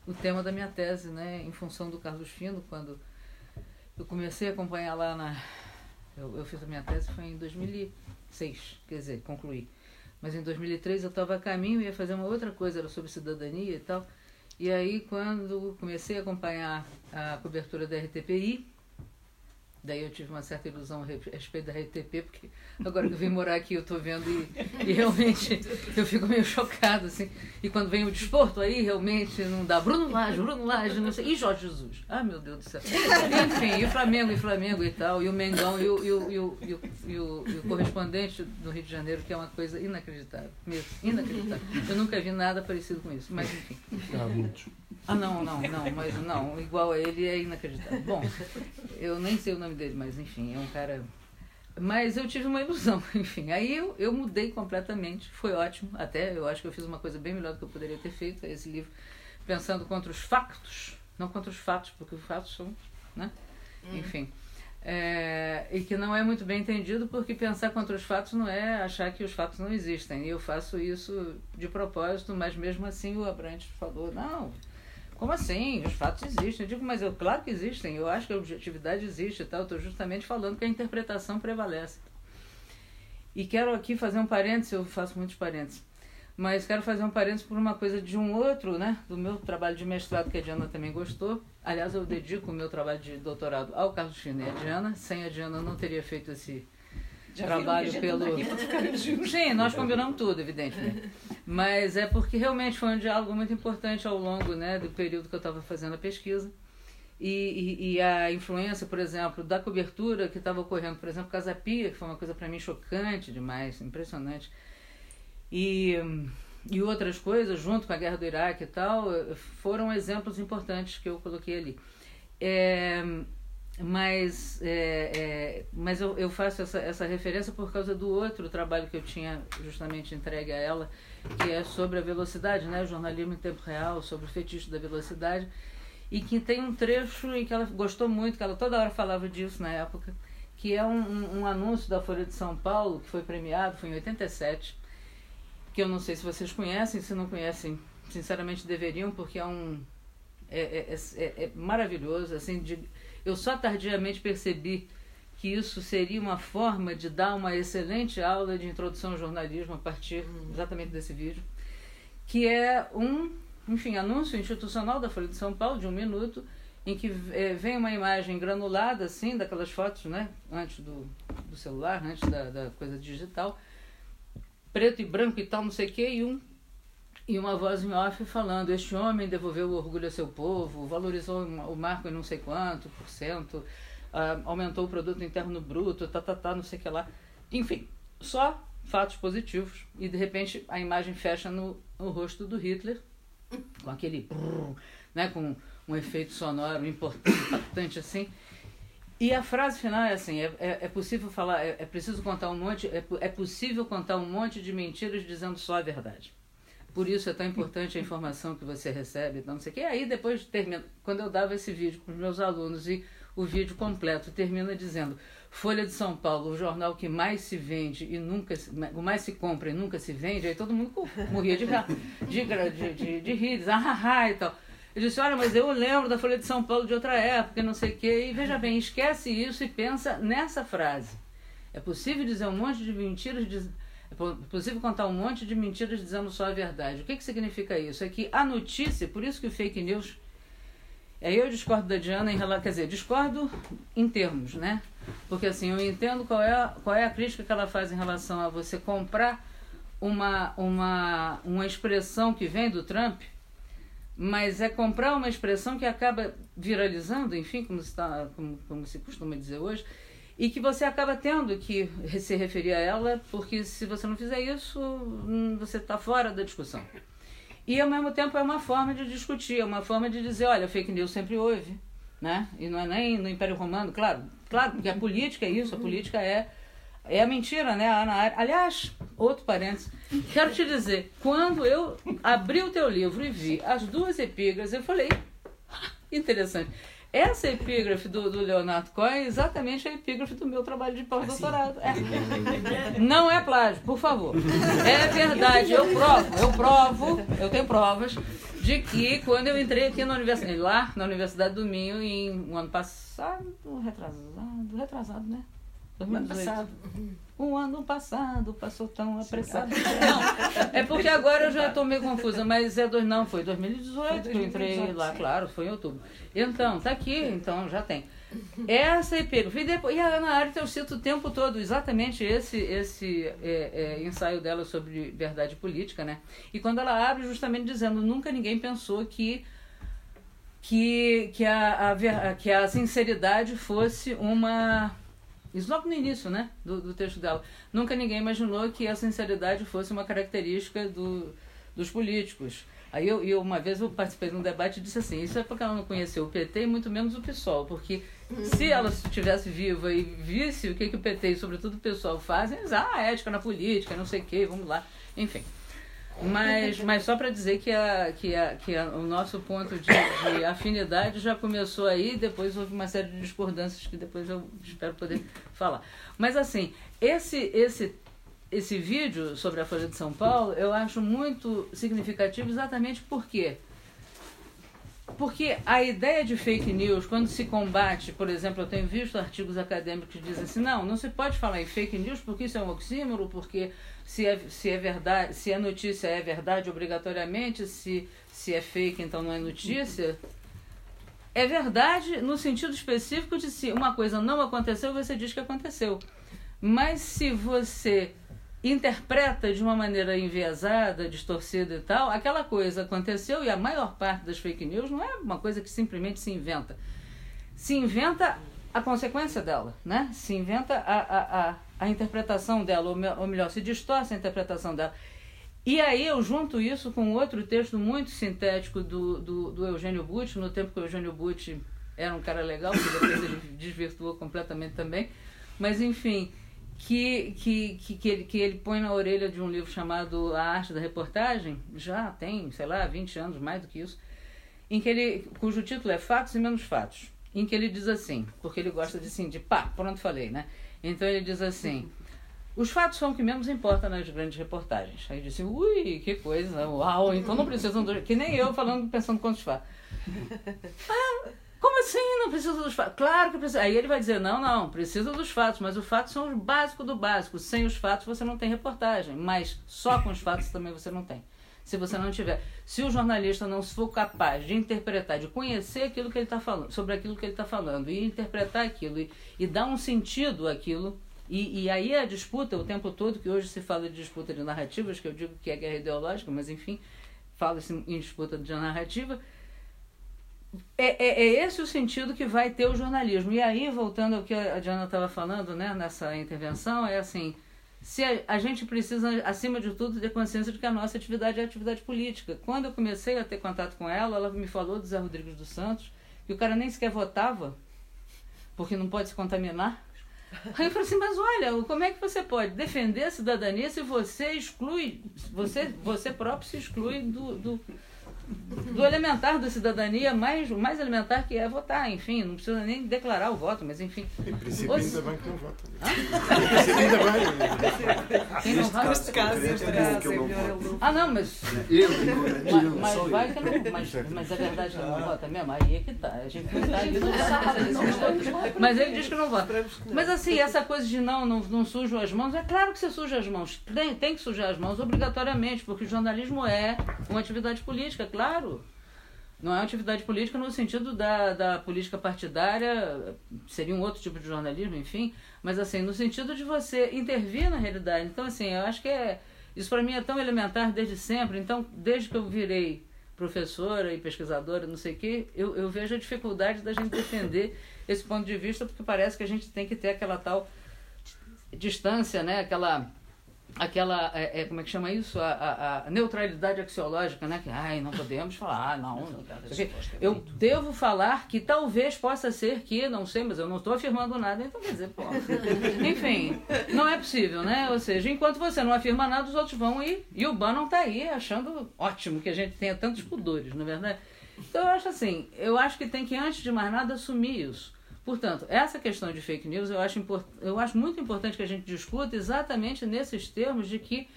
Speaker 4: o tema da minha tese, né, em função do Carlos Fino, quando eu comecei a acompanhar lá na. Eu, eu fiz a minha tese foi em 2000 2006, quer dizer, concluí. Mas em 2003 eu estava a caminho, ia fazer uma outra coisa, era sobre cidadania e tal. E aí, quando comecei a acompanhar a cobertura da RTPI, Daí eu tive uma certa ilusão a respeito da RTP, porque agora que eu vim morar aqui eu estou vendo e, e, realmente eu fico meio chocada, assim. E quando vem o desporto aí, realmente não dá. Bruno Lage, Bruno Lage, não sei. E Jorge Jesus. Ah, meu Deus do céu. Enfim, e o Flamengo, e Flamengo e tal, e o Mengão, e o, e o, e o, e o, e o, e o correspondente do Rio de Janeiro, que é uma coisa inacreditável, mesmo, inacreditável. Eu nunca vi nada parecido com isso, mas enfim.
Speaker 1: Muitos.
Speaker 4: Ah, não, não, não, mas não, igual a ele é inacreditável. Bom, eu nem sei o nome dele, mas enfim, é um cara. Mas eu tive uma ilusão, enfim. Aí eu, eu mudei completamente, foi ótimo. Até eu acho que eu fiz uma coisa bem melhor do que eu poderia ter feito, esse livro, pensando contra os factos, não contra os fatos, porque os fatos são. Né? Hum. Enfim. É, e que não é muito bem entendido porque pensar contra os fatos não é achar que os fatos não existem. E eu faço isso de propósito, mas mesmo assim o Abrantes falou: não, como assim? Os fatos existem. Eu digo, mas eu, claro que existem. Eu acho que a objetividade existe e tal. Estou justamente falando que a interpretação prevalece. E quero aqui fazer um parênteses, eu faço muitos parênteses. Mas quero fazer um parênteses por uma coisa de um outro, né? Do meu trabalho de mestrado, que a Diana também gostou. Aliás, eu dedico o meu trabalho de doutorado ao Carlos China e a Diana. Sem a Diana, eu não teria feito esse, já trabalho pelo. Sim, nós combinamos tudo, evidentemente. Mas é porque realmente foi um diálogo muito importante ao longo né, do período que eu estava fazendo a pesquisa. E, e, e, a influência, por exemplo, da cobertura que estava ocorrendo, por exemplo, Casa Pia, que foi uma coisa para mim chocante demais, impressionante. E, e outras coisas, junto com a guerra do Iraque e tal, foram exemplos importantes que eu coloquei ali. É, mas é, é, mas eu, eu faço essa, essa referência por causa do outro trabalho que eu tinha justamente entregue a ela, que é sobre a velocidade, né? o jornalismo em tempo real, sobre o fetiche da velocidade, e que tem um trecho em que ela gostou muito, que ela toda hora falava disso na época, que é um, um, um anúncio da Folha de São Paulo, que foi premiado, foi em 87, que eu não sei se vocês conhecem, se não conhecem, sinceramente deveriam, porque é um. É, é, é, é maravilhoso, assim, de eu só tardiamente percebi que isso seria uma forma de dar uma excelente aula de introdução ao jornalismo a partir hum. exatamente desse vídeo, que é um, enfim, anúncio institucional da Folha de São Paulo de um minuto em que é, vem uma imagem granulada, assim, daquelas fotos, né? Antes do, do celular, antes da, da coisa digital, preto e branco e tal, não sei o quê, e um e uma voz em off falando: Este homem devolveu o orgulho ao seu povo, valorizou o marco em não sei quanto por cento, uh, aumentou o produto interno bruto, tá, tá, tá, não sei o que lá. Enfim, só fatos positivos. E de repente a imagem fecha no, no rosto do Hitler, com aquele. né, com um efeito sonoro importante, assim. E a frase final é assim: é, é, é possível falar, é, é, preciso contar um monte, é, é possível contar um monte de mentiras dizendo só a verdade. Por isso é tão importante a informação que você recebe, não sei o que. E aí depois termina, quando eu dava esse vídeo para os meus alunos e o vídeo completo termina dizendo Folha de São Paulo, o jornal que mais se vende e nunca o mais se compra e nunca se vende, aí todo mundo morria de de, de, de, de rir, diz, ah, ah, e tal. Eu disse, olha, mas eu lembro da Folha de São Paulo de outra época, não sei o quê. E veja bem, esquece isso e pensa nessa frase. É possível dizer um monte de mentiras, é possível contar um monte de mentiras dizendo só a verdade. O que, que significa isso? É que a notícia, por isso que o fake news. Aí eu discordo da Diana em relação. Quer dizer, discordo em termos, né? Porque assim, eu entendo qual é, qual é a crítica que ela faz em relação a você comprar uma, uma, uma expressão que vem do Trump, mas é comprar uma expressão que acaba viralizando, enfim, como se, tá, como, como se costuma dizer hoje, e que você acaba tendo que se referir a ela, porque se você não fizer isso, hum, você está fora da discussão. E ao mesmo tempo é uma forma de discutir, é uma forma de dizer, olha, fake news sempre houve, né? E não é nem no Império Romano, claro, claro, porque a política é isso, a política é é a mentira, né? Aliás, outro parênteses, quero te dizer, quando eu abri o teu livro e vi as duas epígrafes, eu falei, ah, interessante. Essa epígrafe do, do Leonardo Cohen é exatamente a epígrafe do meu trabalho de pós-doutorado. É. Não é plágio, por favor. É verdade, eu provo, eu provo, eu tenho provas de que quando eu entrei aqui na universidade, lá na Universidade do Minho, em um ano passado, retrasado, retrasado, né? 2018. passado. Um ano passado passou tão apressado. Não, é porque agora eu já estou meio confusa, mas é dois, não, foi 2018 que eu entrei lá, claro, foi em outubro. Então, tá aqui, então já tem. Essa epígrafe. E, depois, e a Ana Arita eu cito o tempo todo exatamente esse, esse é, é, ensaio dela sobre verdade política, né? E quando ela abre, justamente dizendo: nunca ninguém pensou que que, que, a, a, que a sinceridade fosse uma isso logo no início, né, do, do texto dela. Nunca ninguém imaginou que a sinceridade fosse uma característica do, dos políticos. Aí eu, eu, uma vez eu participei de um debate e disse assim, isso é porque ela não conheceu o PT e muito menos o PSOL, porque se ela estivesse viva e visse o que, que o PT e sobretudo o PSOL fazem, eles, ah, ética na política, não sei o quê, vamos lá, enfim. Mas, mas só para dizer que, a, que, a, que a, o nosso ponto de, de, afinidade já começou aí, depois houve uma série de discordâncias que depois eu espero poder falar. Mas assim, esse, esse, esse vídeo sobre a Folha de São Paulo eu acho muito significativo exatamente porque porque a ideia de fake news, quando se combate, por exemplo, eu tenho visto artigos acadêmicos que dizem assim, não, não se pode falar em fake news porque isso é um oxímoro, porque se é, se é verdade, se a notícia é verdade obrigatoriamente, se, se é fake, então não é notícia. É verdade no sentido específico de se uma coisa não aconteceu, você diz que aconteceu. Mas se você interpreta de uma maneira enviesada, distorcida e tal, aquela coisa aconteceu e a maior parte das fake news não é uma coisa que simplesmente se inventa. Se inventa a consequência dela, né? Se inventa a, a, a, a interpretação dela, ou melhor, se distorce a interpretação dela. E aí eu junto isso com outro texto muito sintético do, do, do Eugênio Butti, no tempo que o Eugênio Butti era um cara legal, que depois ele desvirtuou completamente também, mas enfim, que, que, que, que, ele, que ele põe na orelha de um livro chamado A Arte da Reportagem, já tem, sei lá, 20 anos, mais do que isso, em que ele, cujo título é Fatos e Menos Fatos em que ele diz assim, porque ele gosta de assim, de pá, pronto, falei, né? Então ele diz assim: os fatos são o que menos importa nas grandes reportagens. Aí disse, ui, que coisa, uau, então não precisam do. Que nem eu falando, pensando quantos fatos. Ah, como assim não precisa dos fatos? Claro que precisa. Aí ele vai dizer, não, não, precisa dos fatos, mas os fatos são os básicos do básico. Sem os fatos você não tem reportagem, mas só com os fatos também você não tem. Se você não tiver. Se o jornalista não for capaz de interpretar, de conhecer aquilo que ele está falando, sobre aquilo que ele está falando, e interpretar aquilo, e, e dar um sentido àquilo, e, e aí a disputa, o tempo todo, que hoje se fala de disputa de narrativas, que eu digo que é guerra ideológica, mas enfim, fala-se em disputa de narrativa, é, é, é, esse o sentido que vai ter o jornalismo. E aí, voltando ao que a Diana estava falando né, nessa intervenção, é assim, se a, a, gente precisa, acima de tudo, ter consciência de que a nossa atividade é atividade política. Quando eu comecei a ter contato com ela, ela me falou do Zé Rodrigues dos Santos, que o cara nem sequer votava, porque não pode se contaminar. Aí eu falei assim, mas olha, como é que você pode defender a cidadania se você exclui, você, você próprio se exclui do, do do elementar da cidadania, mais, o mais elementar que é votar, enfim, não precisa nem declarar o voto, mas enfim.
Speaker 1: Em princípio, ainda bem que não vota. Em princípio, ainda bem.
Speaker 4: Quem não vota?
Speaker 5: Neste caso, neste caso, é
Speaker 4: Ah, não, mas. Mas, mas vai que não. Mas, mas é verdade que não vota mesmo? Aí é que tá. A gente não tá ali no Mas ele diz que não vota. Mas assim, essa coisa de não, não, não sujo as mãos, é claro que você suja as mãos. Tem, tem que sujar as mãos obrigatoriamente, porque o jornalismo é uma atividade política claro. Não é uma atividade política no sentido da, da política partidária, seria um outro tipo de jornalismo, enfim, mas assim, no sentido de você intervir na realidade. Então, assim, eu acho que é, isso para mim é tão elementar desde sempre. Então, desde que eu virei professora e pesquisadora, não sei o quê, eu, eu vejo a dificuldade da gente defender esse ponto de vista, porque parece que a gente tem que ter aquela tal distância, né? aquela aquela, é, é, como é que chama isso? A, a, a, neutralidade axiológica, né? Que, ai, não podemos falar, ah, não. não eu devo falar que talvez possa ser que, não sei, mas eu não estou afirmando nada, então quer dizer, pô. Enfim, não é possível, né? Ou seja, enquanto você não afirma nada, os outros vão ir, e o Bannon está aí achando ótimo que a gente tenha tantos pudores, não é verdade? Então eu acho assim, eu acho que tem que, antes de mais nada, assumir isso. Portanto, essa questão de fake news eu acho, eu acho muito importante que a gente discuta exatamente nesses termos de que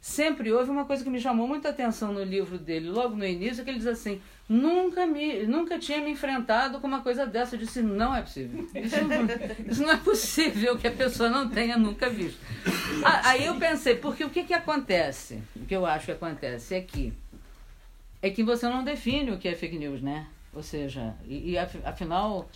Speaker 4: sempre houve uma coisa que me chamou muita atenção no livro dele, logo no início, que ele diz assim: nunca, me, nunca tinha me enfrentado com uma coisa dessa. Eu disse: não é possível. Isso não, isso não é possível que a pessoa não tenha nunca visto. Aí eu pensei: porque o que, que acontece? O que eu acho que acontece é que, é que você não define o que é fake news, né? Ou seja, e, e afinal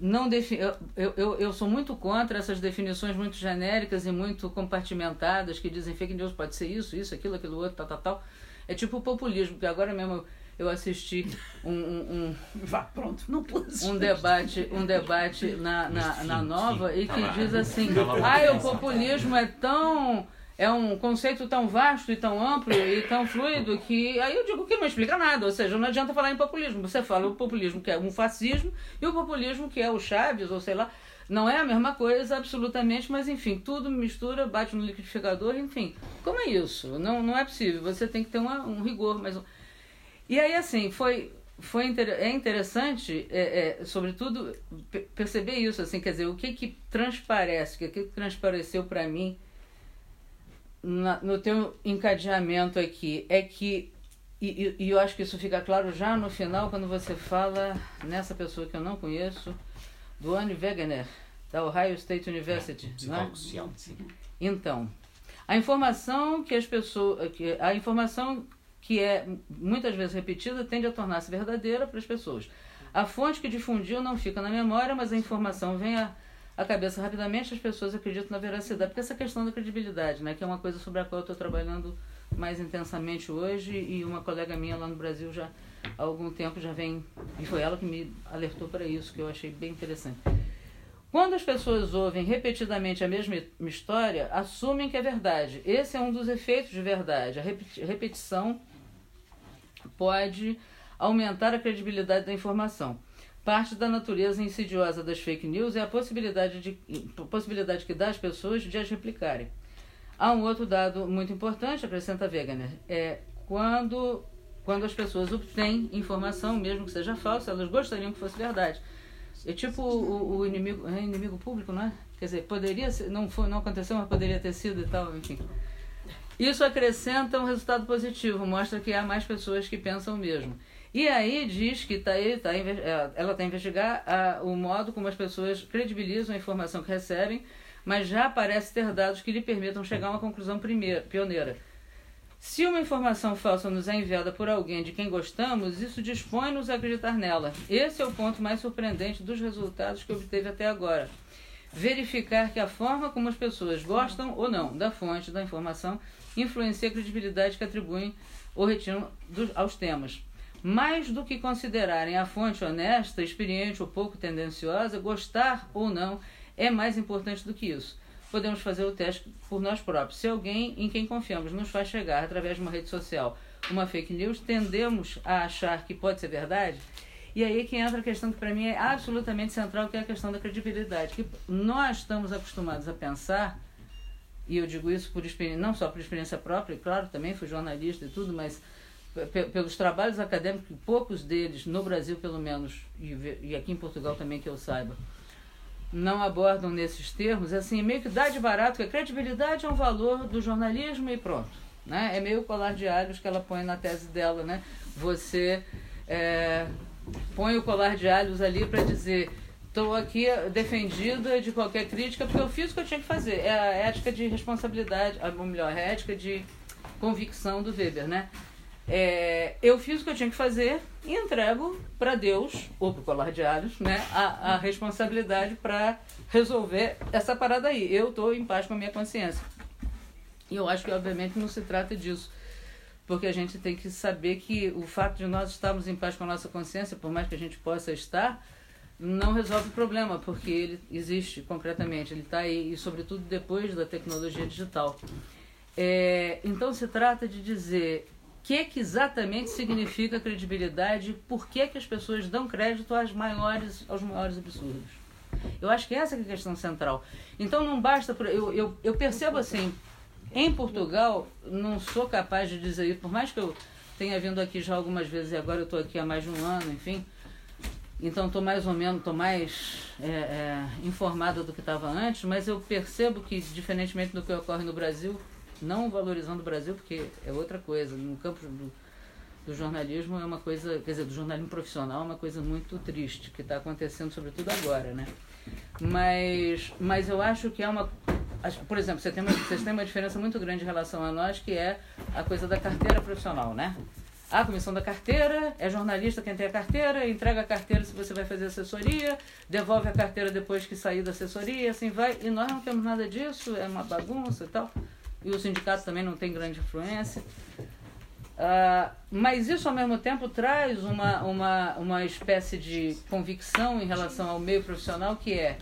Speaker 4: não defi eu, eu, eu sou muito contra essas definições muito genéricas e muito compartimentadas que dizem fake news pode ser isso, isso, aquilo, aquilo outro, tal, tal, tal. É tipo o populismo, que agora mesmo eu assisti um, um, um
Speaker 3: Vá, pronto, não
Speaker 4: um debate um debate na, na, na nova e que diz assim ah o populismo é tão é um conceito tão vasto e tão amplo e tão fluido que aí eu digo que não explica nada, ou seja, não adianta falar em populismo. Você fala o populismo que é um fascismo e o populismo que é o Chaves, ou sei lá, não é a mesma coisa absolutamente, mas enfim, tudo mistura, bate no liquidificador, enfim. Como é isso? Não, não é possível, você tem que ter uma, um rigor, mas E aí assim, foi foi inter... é interessante, é, é, sobretudo, perceber isso, assim, quer dizer, o que que transparece, o que que transpareceu para mim na, no teu encadeamento aqui é que, e, e, eu acho que isso fica claro já no final, quando você fala nessa pessoa que eu não conheço, do Anne Wegener, da Ohio State University. É,
Speaker 2: né? sim.
Speaker 4: Então, a informação que as pessoas. Que, a informação que é muitas vezes repetida tende a tornar-se verdadeira para as pessoas. A fonte que difundiu não fica na memória, mas a informação vem a a cabeça rapidamente, as pessoas acreditam na veracidade. Porque essa questão da credibilidade, né, que é uma coisa sobre a qual eu estou trabalhando mais intensamente hoje e uma colega minha lá no Brasil já há algum tempo já vem, e foi ela que me alertou para isso, que eu achei bem interessante. Quando as pessoas ouvem repetidamente a mesma história, assumem que é verdade. Esse é um dos efeitos de verdade. A repetição pode aumentar a credibilidade da informação. Parte da natureza insidiosa das fake news é a possibilidade, de, possibilidade que dá às pessoas de as replicarem. Há um outro dado muito importante, acrescenta Wegener, é quando, quando as pessoas obtêm informação, mesmo que seja falsa, elas gostariam que fosse verdade. É tipo o, o inimigo, é inimigo público, não é? Quer dizer, poderia ser, não, foi, não aconteceu, mas poderia ter sido e tal, enfim. Isso acrescenta um resultado positivo, mostra que há mais pessoas que pensam o mesmo. E aí diz que tá, tá, é, ela está a investigar a, o modo como as pessoas credibilizam a informação que recebem, mas já parece ter dados que lhe permitam chegar a uma conclusão primeira, pioneira. Se uma informação falsa nos é enviada por alguém de quem gostamos, isso dispõe-nos a acreditar nela. Esse é o ponto mais surpreendente dos resultados que obteve até agora. Verificar que a forma como as pessoas gostam ou não da fonte da informação influencia a credibilidade que atribuem ou retiram dos, aos temas. Mais do que considerarem a fonte honesta, experiente ou pouco tendenciosa, gostar ou não é mais importante do que isso podemos fazer o teste por nós próprios. Se alguém em quem confiamos nos faz chegar através de uma rede social uma fake news, tendemos a achar que pode ser verdade. E aí que entra a questão que para mim é absolutamente central, que é a questão da credibilidade. Que nós estamos acostumados a pensar, e eu digo isso por experiência, não só por experiência própria, claro, também fui jornalista e tudo, mas pelos trabalhos acadêmicos, poucos deles, no Brasil pelo menos, e aqui em Portugal também que eu saiba, não abordam nesses termos, assim, meio que dá de barato, que a credibilidade é um valor do jornalismo e pronto. Né? É meio colar de alhos que ela põe na tese dela, né? Você é, põe o colar de alhos ali para dizer estou aqui defendida de qualquer crítica porque eu fiz o que eu tinha que fazer. É a ética de responsabilidade, ou melhor, a ética de convicção do Weber, né? É, eu fiz o que eu tinha que fazer e entrego para Deus, ou para o colar de alhos, né, a, a responsabilidade para resolver essa parada aí. Eu estou em paz com a minha consciência. E eu acho que, obviamente, não se trata disso. Porque a gente tem que saber que o fato de nós estarmos em paz com a nossa consciência, por mais que a gente possa estar, não resolve o problema, porque ele existe concretamente, ele está aí, e sobretudo depois da tecnologia digital. É, então se trata de dizer que, que exatamente significa credibilidade, por que, que as pessoas dão crédito às maiores, aos maiores absurdos. Eu acho que essa é a questão central. Então não basta. Eu, eu, eu percebo assim, em Portugal, não sou capaz de dizer isso, por mais que eu tenha vindo aqui já algumas vezes e agora eu estou aqui há mais de um ano, enfim. Então estou mais ou menos, estou mais é, é, informada do que estava antes, mas eu percebo que, diferentemente do que ocorre no Brasil, não valorizando o Brasil, porque é outra coisa. No campo do, do jornalismo é uma coisa, quer dizer, do jornalismo profissional é uma coisa muito triste, que está acontecendo sobretudo agora, né? Mas, mas eu acho que é uma. Por exemplo, você tem uma, vocês têm uma diferença muito grande em relação a nós, que é a coisa da carteira profissional, né? A comissão da carteira, é jornalista quem tem a carteira, entrega a carteira se você vai fazer assessoria, devolve a carteira depois que sair da assessoria, assim vai. E nós não temos nada disso, é uma bagunça e tal e o sindicato também não tem grande influência. Uh, mas isso, ao mesmo tempo, traz uma, uma, uma espécie de convicção em relação ao meio profissional, que é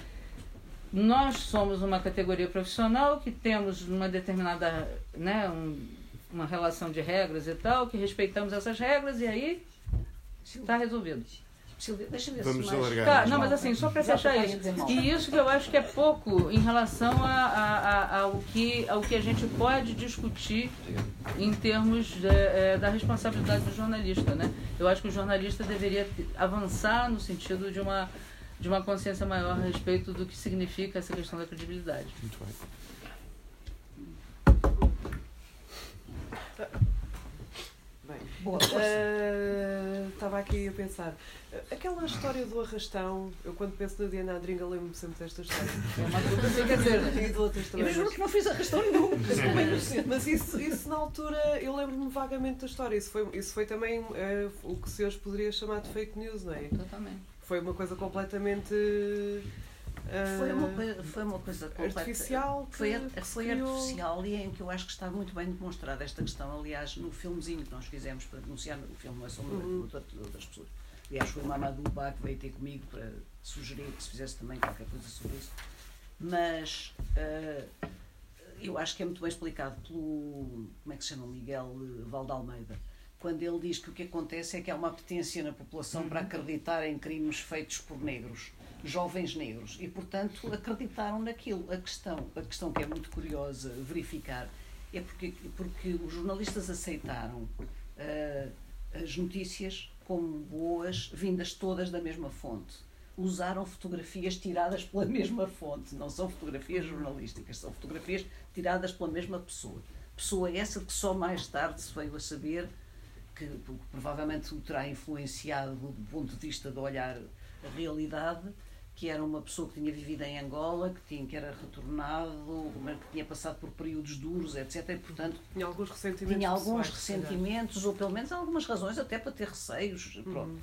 Speaker 4: nós somos uma categoria profissional que temos uma determinada, né, um, uma relação de regras e tal, que respeitamos essas regras e aí está resolvido.
Speaker 3: Silvia, deixa eu ver
Speaker 1: Vamos
Speaker 3: se mais...
Speaker 1: alargar.
Speaker 4: Tá, não, mas assim, só para fechar isso. E isso que eu acho que é pouco em relação a, a, a, ao, que, ao que a gente pode discutir em termos de, é, da responsabilidade do jornalista, né? Eu acho que o jornalista deveria avançar no sentido de uma, de uma consciência maior a respeito do que significa essa questão da credibilidade.
Speaker 1: Muito bem.
Speaker 5: Bem, uh, estava aqui a pensar. Aquela história do arrastão, eu quando penso na Diana Adringa lembro-me sempre desta história.
Speaker 3: É uma coisa, quer dizer, e de outras também. Eu juro que não fiz arrastão nenhum.
Speaker 5: mas isso, isso na altura, eu lembro-me vagamente da história. Isso foi, isso foi também é, o que se hoje poderia chamar de fake news, não é?
Speaker 4: Totalmente.
Speaker 5: Foi uma coisa completamente.
Speaker 3: Foi, uma coisa, foi uma coisa
Speaker 5: artificial.
Speaker 3: Que, foi, que foi artificial e em que eu acho que está muito bem demonstrada esta questão. Aliás, no filmezinho que nós fizemos para denunciar, o filme não é só uhum. de outras pessoas Aliás, foi o Mamadou Ba que veio ter comigo para sugerir que se fizesse também qualquer coisa sobre isso. Mas uh, eu acho que é muito bem explicado pelo. Como é que se chama? Miguel Valdalmeida. Quando ele diz que o que acontece é que há uma apetência na população uhum. para acreditar em crimes feitos por negros, jovens negros, e portanto acreditaram naquilo. A questão, a questão que é muito curiosa verificar é porque, porque os jornalistas aceitaram uh, as notícias como boas, vindas todas da mesma fonte. Usaram fotografias tiradas pela mesma fonte, não são fotografias jornalísticas, são fotografias tiradas pela mesma pessoa. Pessoa essa que só mais tarde se veio a saber que provavelmente o terá influenciado do ponto de vista de olhar a realidade, que era uma pessoa que tinha vivido em Angola, que, tinha, que era retornado, que tinha passado por períodos duros, etc. E, portanto,
Speaker 5: tinha alguns ressentimentos.
Speaker 3: Tinha alguns ressentimentos, ou pelo menos algumas razões até para ter receios. Pronto. Uhum.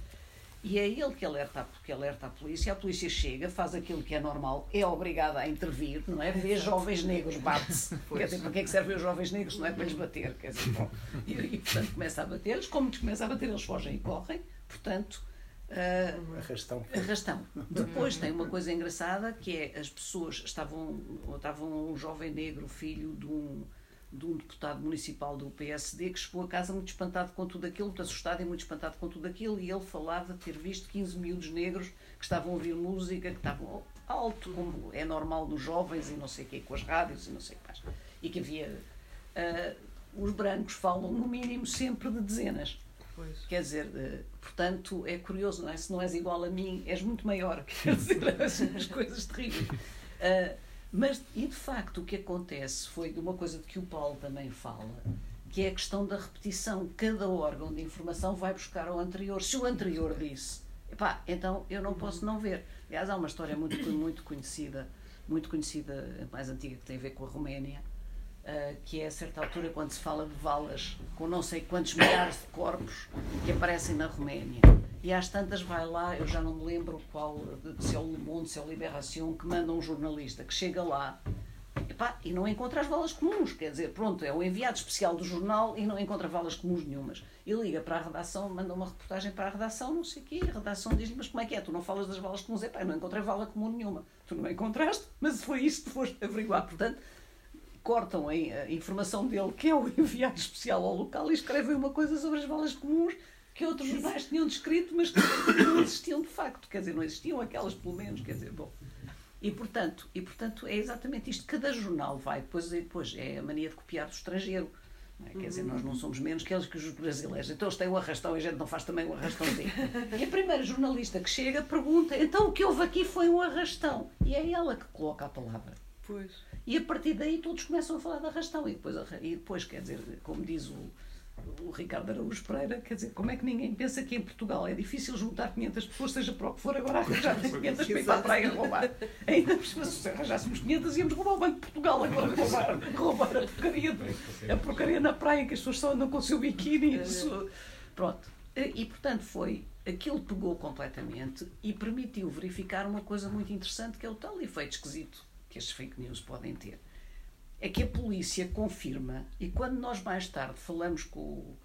Speaker 3: E é ele que alerta, que alerta a polícia. A polícia chega, faz aquilo que é normal, é obrigada a intervir, não é? Vê jovens negros, bate-se. Quer dizer, para que é que servem os jovens negros? Não é para lhes bater. Quer dizer, bom, e, e, portanto, começa a bater-lhes. Como começa a bater, eles fogem e correm. Portanto,
Speaker 6: Uh, arrastão.
Speaker 3: Arrastão. Depois tem uma coisa engraçada que é as pessoas estavam, estavam um jovem negro, filho de um, de um deputado municipal do PSD, que chegou a casa muito espantado com tudo aquilo, muito assustado e muito espantado com tudo aquilo, e ele falava de ter visto 15 miúdos negros que estavam a ouvir música, que estavam alto, como é normal nos jovens e não sei o quê, com as rádios e não sei o que mais. E que havia. Uh, os brancos falam, no mínimo, sempre de dezenas. Pois. Quer dizer, uh, portanto, é curioso, não é? Se não és igual a mim, és muito maior. Quer dizer, as coisas terríveis. Uh, mas, e de facto, o que acontece foi de uma coisa de que o Paulo também fala, que é a questão da repetição. Cada órgão de informação vai buscar ao anterior. Se o anterior disse, epá, então eu não posso não ver. Aliás, há uma história muito, muito conhecida, muito conhecida, mais antiga, que tem a ver com a Roménia, uh, que é a certa altura quando se fala de valas com não sei quantos milhares de corpos que aparecem na Roménia. E às tantas vai lá, eu já não me lembro qual, se é o Le Monde, se é o que manda um jornalista que chega lá epá, e não encontra as valas comuns. Quer dizer, pronto, é o enviado especial do jornal e não encontra valas comuns nenhumas. E liga para a redação, manda uma reportagem para a redação, não sei o quê, a redação diz-lhe, mas como é que é? Tu não falas das valas comuns? Epá, eu não encontrei vala comum nenhuma. Tu não encontraste, mas foi isso que foste averiguar. Portanto, cortam a informação dele, que é o enviado especial ao local, e escrevem uma coisa sobre as valas comuns que outros jornais tinham descrito, mas que não existiam de facto. Quer dizer, não existiam aquelas, pelo menos. Quer dizer, bom. E portanto, e, portanto é exatamente isto. Cada jornal vai, depois, depois é a mania de copiar do estrangeiro. É? Quer dizer, nós não somos menos que eles que os brasileiros. Então eles têm o arrastão e a gente não faz também o arrastãozinho. E a primeira jornalista que chega pergunta: então o que houve aqui foi um arrastão. E é ela que coloca a palavra.
Speaker 5: Pois.
Speaker 3: E a partir daí todos começam a falar de arrastão. E depois, e depois quer dizer, como diz o, o Ricardo Araújo Pereira, quer dizer, como é que ninguém pensa que em Portugal é difícil juntar 500 pessoas, seja para o que for, agora arranjar 500 para ir para a praia roubar. Ainda se arranjássemos 500 íamos roubar o Banco de Portugal, agora roubar, roubar a porcaria, a porcaria na praia, que as pessoas só andam com o seu biquíni. Isso, pronto. E, portanto, foi, aquilo pegou completamente e permitiu verificar uma coisa muito interessante, que é o tal efeito esquisito que estes fake news podem ter é que a polícia confirma, e quando nós mais tarde falamos com o,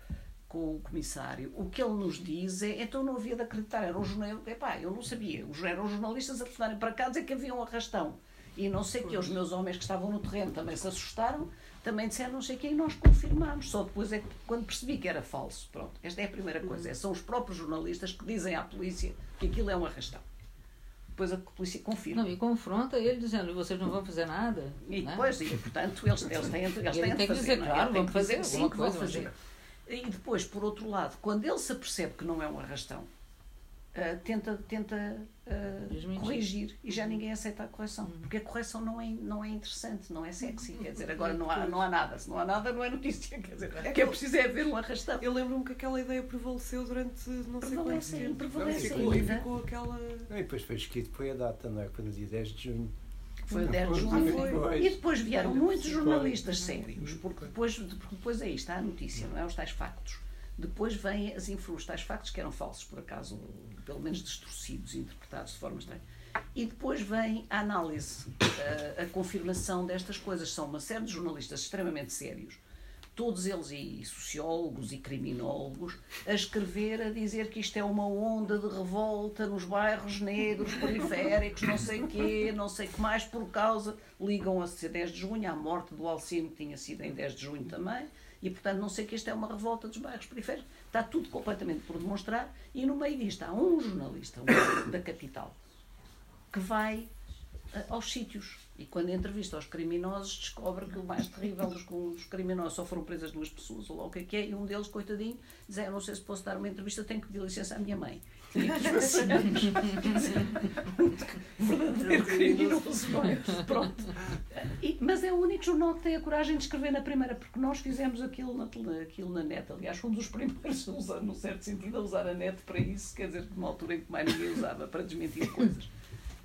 Speaker 3: com o comissário, o que ele nos diz é: então não havia de acreditar, era um jornalista, epá, eu não sabia, eram jornalistas a telefonarem para cá dizer que havia um arrastão. E não sei que os meus homens que estavam no terreno também se assustaram, também disseram não sei quem, e nós confirmámos. Só depois é que, quando percebi que era falso. Pronto, esta é a primeira coisa. É, são os próprios jornalistas que dizem à polícia que aquilo é um arrastão depois a polícia confirma.
Speaker 4: Não, e confronta ele dizendo, vocês não vão fazer nada.
Speaker 3: E né? depois, e, portanto, eles, eles têm, eles têm, têm de fazer. Dizer,
Speaker 4: é? claro, vamos fazer,
Speaker 3: sim, que vão fazer. E depois, por outro lado, quando ele se apercebe que não é um arrastão, uh, tenta, tenta uh, corrigir e já ninguém aceita a correção. Uhum. Porque a correção não é, não é interessante, não é sexy. Quer dizer, agora não há, não há nada. Se não há nada, não é notícia. Quer dizer, é que é preciso é haver um arrastão.
Speaker 5: Eu lembro-me que aquela ideia prevaleceu durante não sei
Speaker 3: quanto tempo. Prevalece
Speaker 5: ficou, e ficou aquela.
Speaker 6: E depois foi escrito, foi a data, não é? Foi no dia 10 de junho.
Speaker 3: Foi o 10 de junho. E depois vieram muitos jornalistas sérios, porque depois, porque depois aí está a notícia, não é? Os tais factos. Depois vêm as os tais factos que eram falsos, por acaso, pelo menos distorcidos, interpretados de forma estranha. E depois vem a análise, a, a, confirmação destas coisas. São uma série de jornalistas extremamente sérios, todos eles e sociólogos e criminólogos, a escrever, a dizer que isto é uma onda de revolta nos bairros negros, periféricos, não sei quê, não sei que mais, por causa. Ligam a 10 de junho, à morte do Alcino, que tinha sido em 10 de junho também e, portanto, não sei que isto é uma revolta dos bairros periféricos. Está tudo completamente por demonstrar. E no meio disto há um jornalista um, da capital que vai uh, aos sítios. E quando entrevista aos criminosos, descobre que o mais terrível dos, dos criminosos só foram presas duas pessoas, ou lá o que é que é, e um deles, coitadinho, diz: é, Eu não sei se posso dar uma entrevista, tenho que pedir licença à minha mãe. verdadeiro criminoso, Pronto. E, mas é o único jornal que tem a coragem de escrever na primeira, porque nós fizemos aquilo na, aquilo na net. Aliás, fomos os primeiros a usar, num certo sentido, a usar a net para isso, quer dizer, numa altura em que mais ninguém usava para desmentir coisas.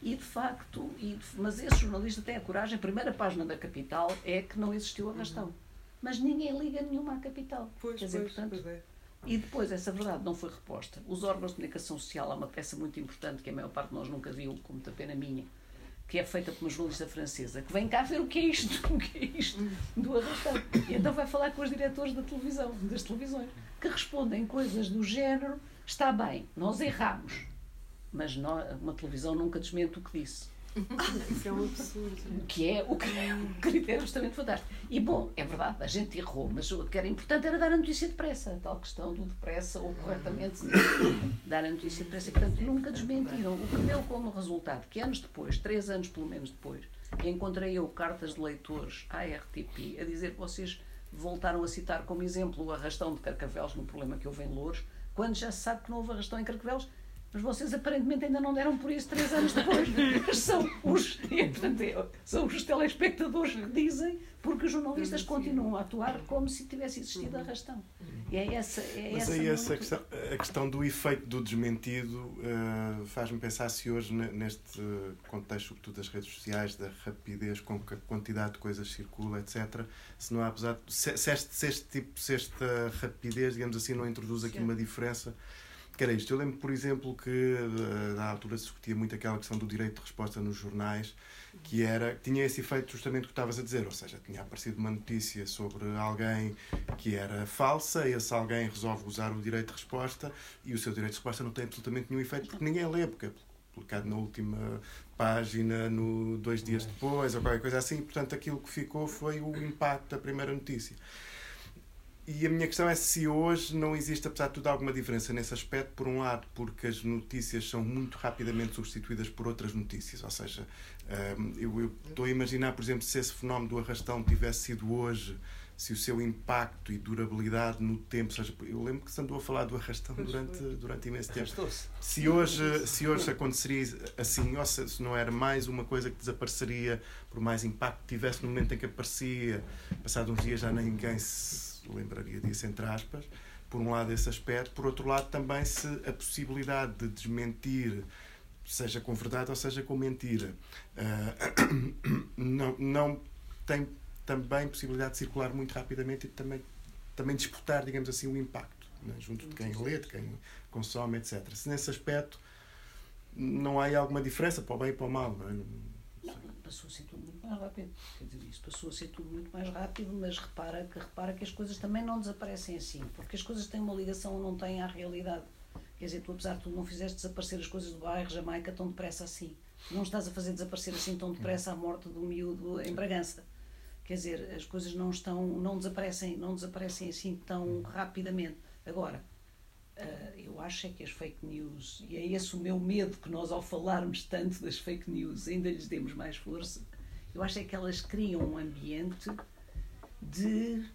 Speaker 3: E de facto, e, mas esse jornalista tem a coragem, a primeira página da capital é que não existiu arrastão. Mas ninguém liga nenhuma à capital.
Speaker 5: Pois,
Speaker 3: Quer dizer,
Speaker 5: pois,
Speaker 3: portanto,
Speaker 5: pois é.
Speaker 3: e depois essa verdade não foi reposta. Os órgãos de comunicação social há uma peça muito importante que a maior parte de nós nunca viu, com muita pena minha, que é feita por uma jornalista francesa, que vem cá ver o que é isto, o que é isto do arrastão. E então vai falar com os diretores da televisão, das televisões, que respondem coisas do género, está bem, nós erramos, mas nó- uma televisão nunca desmente o que disse.
Speaker 5: Isso é um absurdo.
Speaker 3: O que é o é critério absolutamente fantástico. E bom, é verdade, a gente errou, mas o que era importante era dar a notícia depressa, a tal questão do depressa ou corretamente dar a notícia depressa. E, portanto, nunca desmentiram. O que deu como resultado, que anos depois, três anos pelo menos depois, encontrei eu cartas de leitores à RTP a dizer que vocês voltaram a citar como exemplo o arrastão de Carcavelos no problema que houve em Louros, quando já se sabe que não houve arrastão em Carcavelos, mas vocês aparentemente ainda não deram por isso três anos depois. Mas são os, e, portanto, é, são os telespectadores que dizem, porque os jornalistas continuam a atuar como se tivesse existido arrastão. E é essa, é
Speaker 1: Mas
Speaker 3: essa
Speaker 1: aí essa
Speaker 3: muito-
Speaker 1: questão, a questão do efeito do desmentido eh, faz-me pensar se hoje, ne- neste contexto, sobretudo das redes sociais, da rapidez com que a quantidade de coisas circula, etc., se não há, apesar de, se, se este, se este tipo, se esta rapidez, digamos assim, não introduz aqui
Speaker 5: Sim.
Speaker 1: uma diferença. Que era isto. Eu lembro, por exemplo, que eh, na altura se discutia muito aquela questão do direito de resposta nos jornais, que era tinha esse efeito justamente que estavas a dizer, ou seja, tinha aparecido uma notícia sobre alguém que era falsa, esse alguém resolve usar o direito de resposta e o seu direito de resposta não tem absolutamente nenhum efeito porque ninguém lê, porque é publicado na última página, no dois dias depois, ou qualquer coisa assim, portanto aquilo que ficou foi o impacto da primeira notícia. E a minha questão é se hoje não existe, apesar de tudo, alguma diferença nesse aspecto, por um lado, porque as notícias são muito rapidamente substituídas por outras notícias, ou seja, hum, eu, estou a imaginar, por exemplo, se esse fenómeno do arrastão tivesse sido hoje, se o seu impacto e durabilidade no tempo, ou seja, eu lembro que se andou a falar do arrastão durante, durante imenso tempo. Se hoje, se hoje aconteceria assim, ou se se não era mais uma coisa que desapareceria, por mais impacto que tivesse no momento em que aparecia, passado uns dias já ninguém se lembraria disso, entre aspas. Por um lado, esse aspecto. Por outro lado, também se a possibilidade de desmentir, seja com verdade ou seja com mentira, ah, não, não tem também possibilidade de circular muito rapidamente e também, também disputar, digamos assim, o impacto né, junto de quem lê, de quem consome, etc. Se nesse aspecto não há alguma diferença para o bem e para o mal, não é?
Speaker 3: Passou a ser tudo muito mais rápido. Quer dizer, isso passou a ser tudo muito mais rápido, mas repara que, repara que as coisas também não desaparecem assim, porque as coisas têm uma ligação ou não têm à realidade. Quer dizer, tu, apesar de tudo, não fizeste desaparecer as coisas do bairro Jamaica tão depressa assim. Não estás a fazer desaparecer assim tão depressa a morte do miúdo em Bragança. Quer dizer, as coisas não estão, não desaparecem, não desaparecem assim tão rapidamente. Agora, eu acho é que as fake news, e é esse o meu medo que nós, ao falarmos tanto das fake news, ainda lhes demos mais força, eu acho é que elas criam um ambiente de.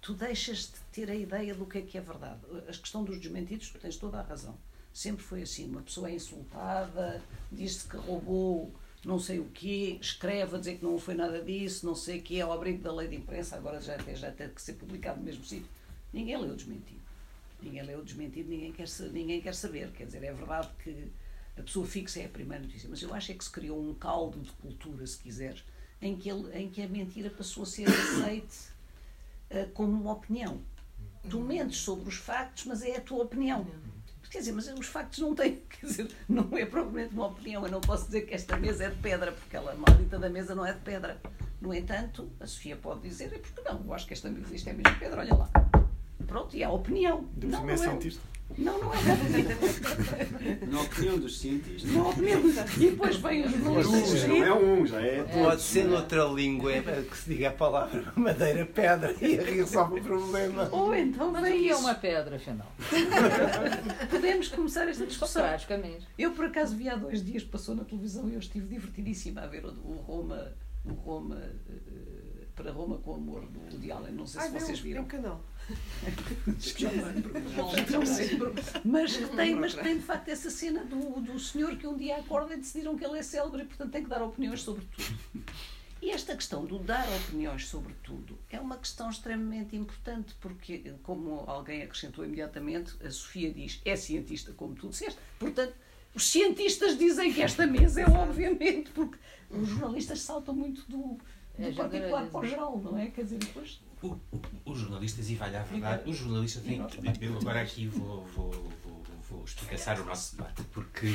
Speaker 3: Tu deixas de ter a ideia do que é que é verdade. A questão dos desmentidos, tu tens toda a razão. Sempre foi assim: uma pessoa é insultada, diz-se que roubou não sei o quê, escreve a dizer que não foi nada disso, não sei o quê, é ao abrigo da lei de imprensa, agora já já tem que ser publicado no mesmo sítio. Ninguém leu o desmentido. Ninguém leu o desmentido, ninguém quer, ninguém quer saber. Quer dizer, é verdade que a pessoa fixa é a primeira notícia, mas eu acho é que se criou um caldo de cultura, se quiseres, em que, ele, em que a mentira passou a ser aceite eh, como uma opinião. Tu mentes sobre os factos, mas é a tua opinião. Quer dizer, mas os factos não têm, quer dizer, não é propriamente uma opinião. Eu não posso dizer que esta mesa é de pedra, porque ela, maldita da mesa não é de pedra. No entanto, a Sofia pode dizer, é porque não, eu acho que esta mesa isto é mesmo pedra, olha lá. Pronto, e há opinião.
Speaker 1: Ainda por
Speaker 3: Não,
Speaker 1: é
Speaker 3: não é,
Speaker 1: cientista.
Speaker 3: não, não é
Speaker 7: Na opinião dos cientistas.
Speaker 3: não é opinião. E depois vem os jornalistas
Speaker 7: não é um, já é
Speaker 6: Pode ser noutra língua é que se diga a palavra madeira, pedra e aí resolve o problema.
Speaker 3: Ou então
Speaker 4: Mas o
Speaker 3: vem
Speaker 4: que é
Speaker 3: isso.
Speaker 4: uma pedra, afinal?
Speaker 3: Podemos começar esta discussão.
Speaker 4: praticamente.
Speaker 3: Eu, por acaso, vi há dois dias, passou na televisão e eu estive divertidíssima a ver o, o Roma, o Roma eh, para Roma com Amor, do Woody Allen. Não sei
Speaker 5: Ai,
Speaker 3: se vocês
Speaker 5: meu,
Speaker 3: viram.
Speaker 5: em canal.
Speaker 3: Não lembro. Mas que tem, mas tem de facto essa cena do, do senhor que um dia acorda e decidiram que ele é célebre e portanto tem que dar opiniões sobre tudo. E esta questão do dar opiniões sobre tudo é uma questão extremamente importante porque, como alguém acrescentou imediatamente, a Sofia diz, é cientista como tu disseste, portanto Os cientistas dizem que esta mesa é obviamente, porque os jornalistas saltam muito do,
Speaker 4: É,
Speaker 3: do particular
Speaker 4: generalizam.
Speaker 3: para o geral, não é? Quer dizer, depois.
Speaker 2: O- o- os jornalistas, e vai à verdade, os jornalistas têm. Eu agora aqui vou, vou, vou, vou espicaçar o nosso debate, porque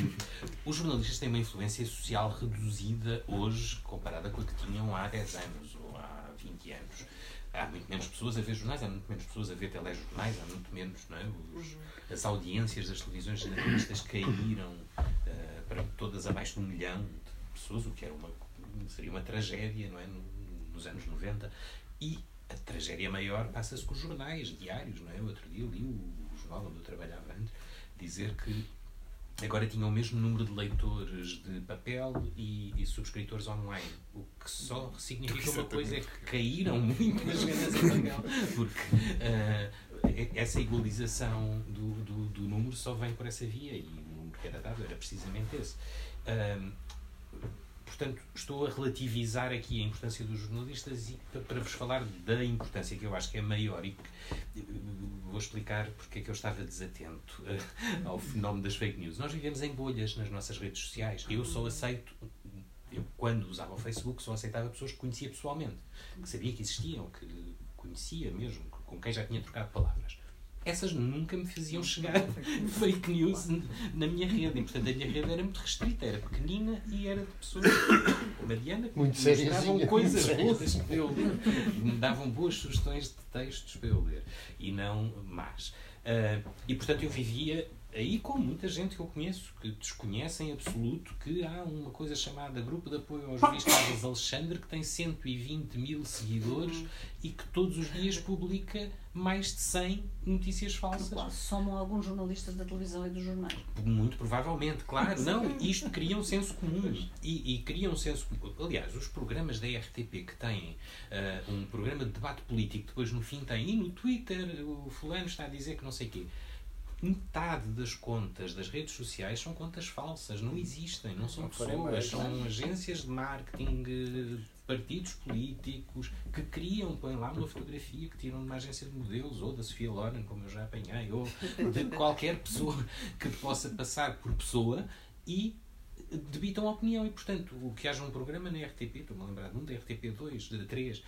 Speaker 2: os jornalistas têm uma influência social reduzida hoje comparada com a que tinham há 10 anos ou há 20 anos. Há muito menos pessoas a ver jornais, há muito menos pessoas a ver telejornais, há muito menos, não é? Os- as audiências das televisões generalistas caíram eh, para todas abaixo de um milhão de pessoas, o que era uma, seria uma tragédia, não é? No- Nos anos 90. E a tragédia maior passa-se com os jornais diários, não é? O outro dia eu li o, jornal onde eu trabalhava antes dizer que agora tinham o mesmo número de leitores de papel e, e subscritores online. O que só significa uma coisa é que caíram muito as vendas em papel. Porque ah, essa igualização do, do, do número só vem por essa via e o número que era dado era precisamente esse. Ah, Portanto, estou a relativizar aqui a importância dos jornalistas e pa- para vos falar da importância que eu acho que é maior e que eh, vou explicar porque é que eu estava desatento eh, ao fenómeno das fake news. Nós vivemos em bolhas nas nossas redes sociais. Eu só aceito, eu quando usava o Facebook, só aceitava pessoas que conhecia pessoalmente, que sabia que existiam, que conhecia mesmo, com quem já tinha trocado palavras. Essas nunca me faziam chegar fake news na minha rede. E, portanto, a minha rede era muito restrita, era pequenina e era de pessoas como a Diana, que
Speaker 6: Muito
Speaker 2: me
Speaker 6: seriazinha,
Speaker 2: coisas boas para eu ler. Me davam boas sugestões de textos para eu ler. E não más. Ah, e, portanto, eu vivia aí com muita gente que eu conheço, que desconhecem em absoluto que há uma coisa chamada Grupo de Apoio ao Juiz Carlos Alexandre, que tem 120 mil seguidores e que todos os dias publica mais de 100 notícias falsas.
Speaker 3: Somam alguns jornalistas da televisão e dos jornais.
Speaker 2: Muito provavelmente, claro. Não, isto cria um senso comum. E, e cria um senso comum. Aliás, os programas da RTP que têm ah, um programa de debate político, depois no fim têm, e no Twitter o fulano está a dizer que não sei o quê. Metade das contas das redes sociais são contas falsas, não existem, não são
Speaker 6: Não
Speaker 2: pessoas, são agências de marketing, eh, partidos políticos que criam, põem lá uma fotografia que tiram de uma agência de modelos ou da Sofia Loren, como eu já apanhei, ou de qualquer pessoa que possa passar por pessoa e debitam a opinião. E, portanto, o que haja um programa na RTP, estou-me a lembrar de um, da RTP2, de 3,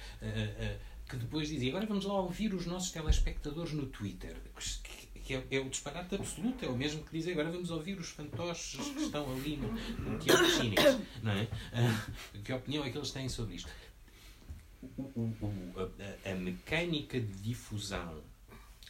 Speaker 2: que depois dizia agora vamos lá ouvir os nossos telespectadores no Twitter. Que- que é, é o disparate absoluto, é o mesmo que dizer agora vamos ouvir os fantoches que estão ali no, no teatro chinês, não é? Ah, que opinião é que eles têm sobre isto? O- o- o- a- a, mecânica de difusão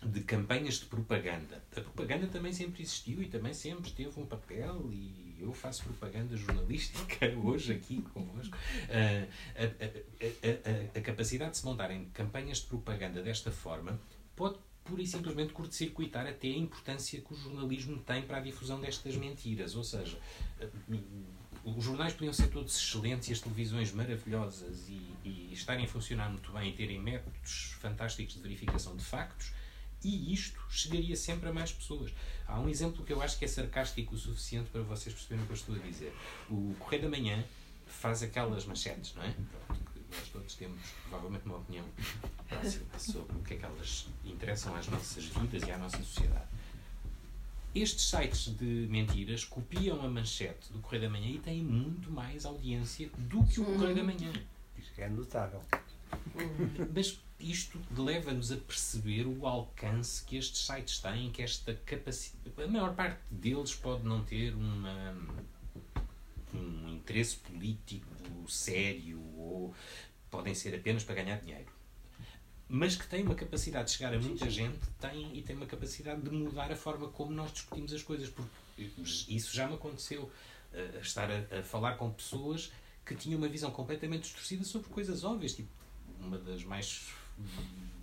Speaker 2: de campanhas de propaganda. A propaganda também sempre existiu e também sempre teve um papel e eu faço propaganda jornalística hoje aqui convosco. A, a- a- a- a capacidade de se montarem campanhas de propaganda desta forma pode pura e simplesmente curto-circuitar até a importância que o jornalismo tem para a difusão destas mentiras. Ou seja, eh, os jornais podiam ser todos excelentes e as televisões maravilhosas e, e estarem a funcionar muito bem e terem métodos fantásticos de verificação de factos, e isto chegaria sempre a mais pessoas. Há um exemplo que eu acho que é sarcástico o suficiente para vocês perceberem o que eu estou a dizer. O Correio da Manhã faz aquelas manchetes, não é? Nós todos temos provavelmente uma opinião próxima sobre o que é que elas interessam às nossas vidas e à nossa sociedade. Estes sites de mentiras copiam a manchete do Correio da Manhã e têm muito mais audiência do que o Correio da Manhã.
Speaker 6: Isso é notável.
Speaker 2: Mas isto leva-nos a perceber o alcance que estes sites têm, que esta capacidade. A maior parte deles pode não ter uma, um interesse político sério ou podem ser apenas para ganhar dinheiro. Mas que têm uma capacidade de chegar a muita gente tem, e tem uma capacidade de mudar a forma como nós discutimos as coisas. Porque isso já me aconteceu. eh, estar a, a falar com pessoas que tinham uma visão completamente distorcida sobre coisas óbvias. Tipo, uma das mais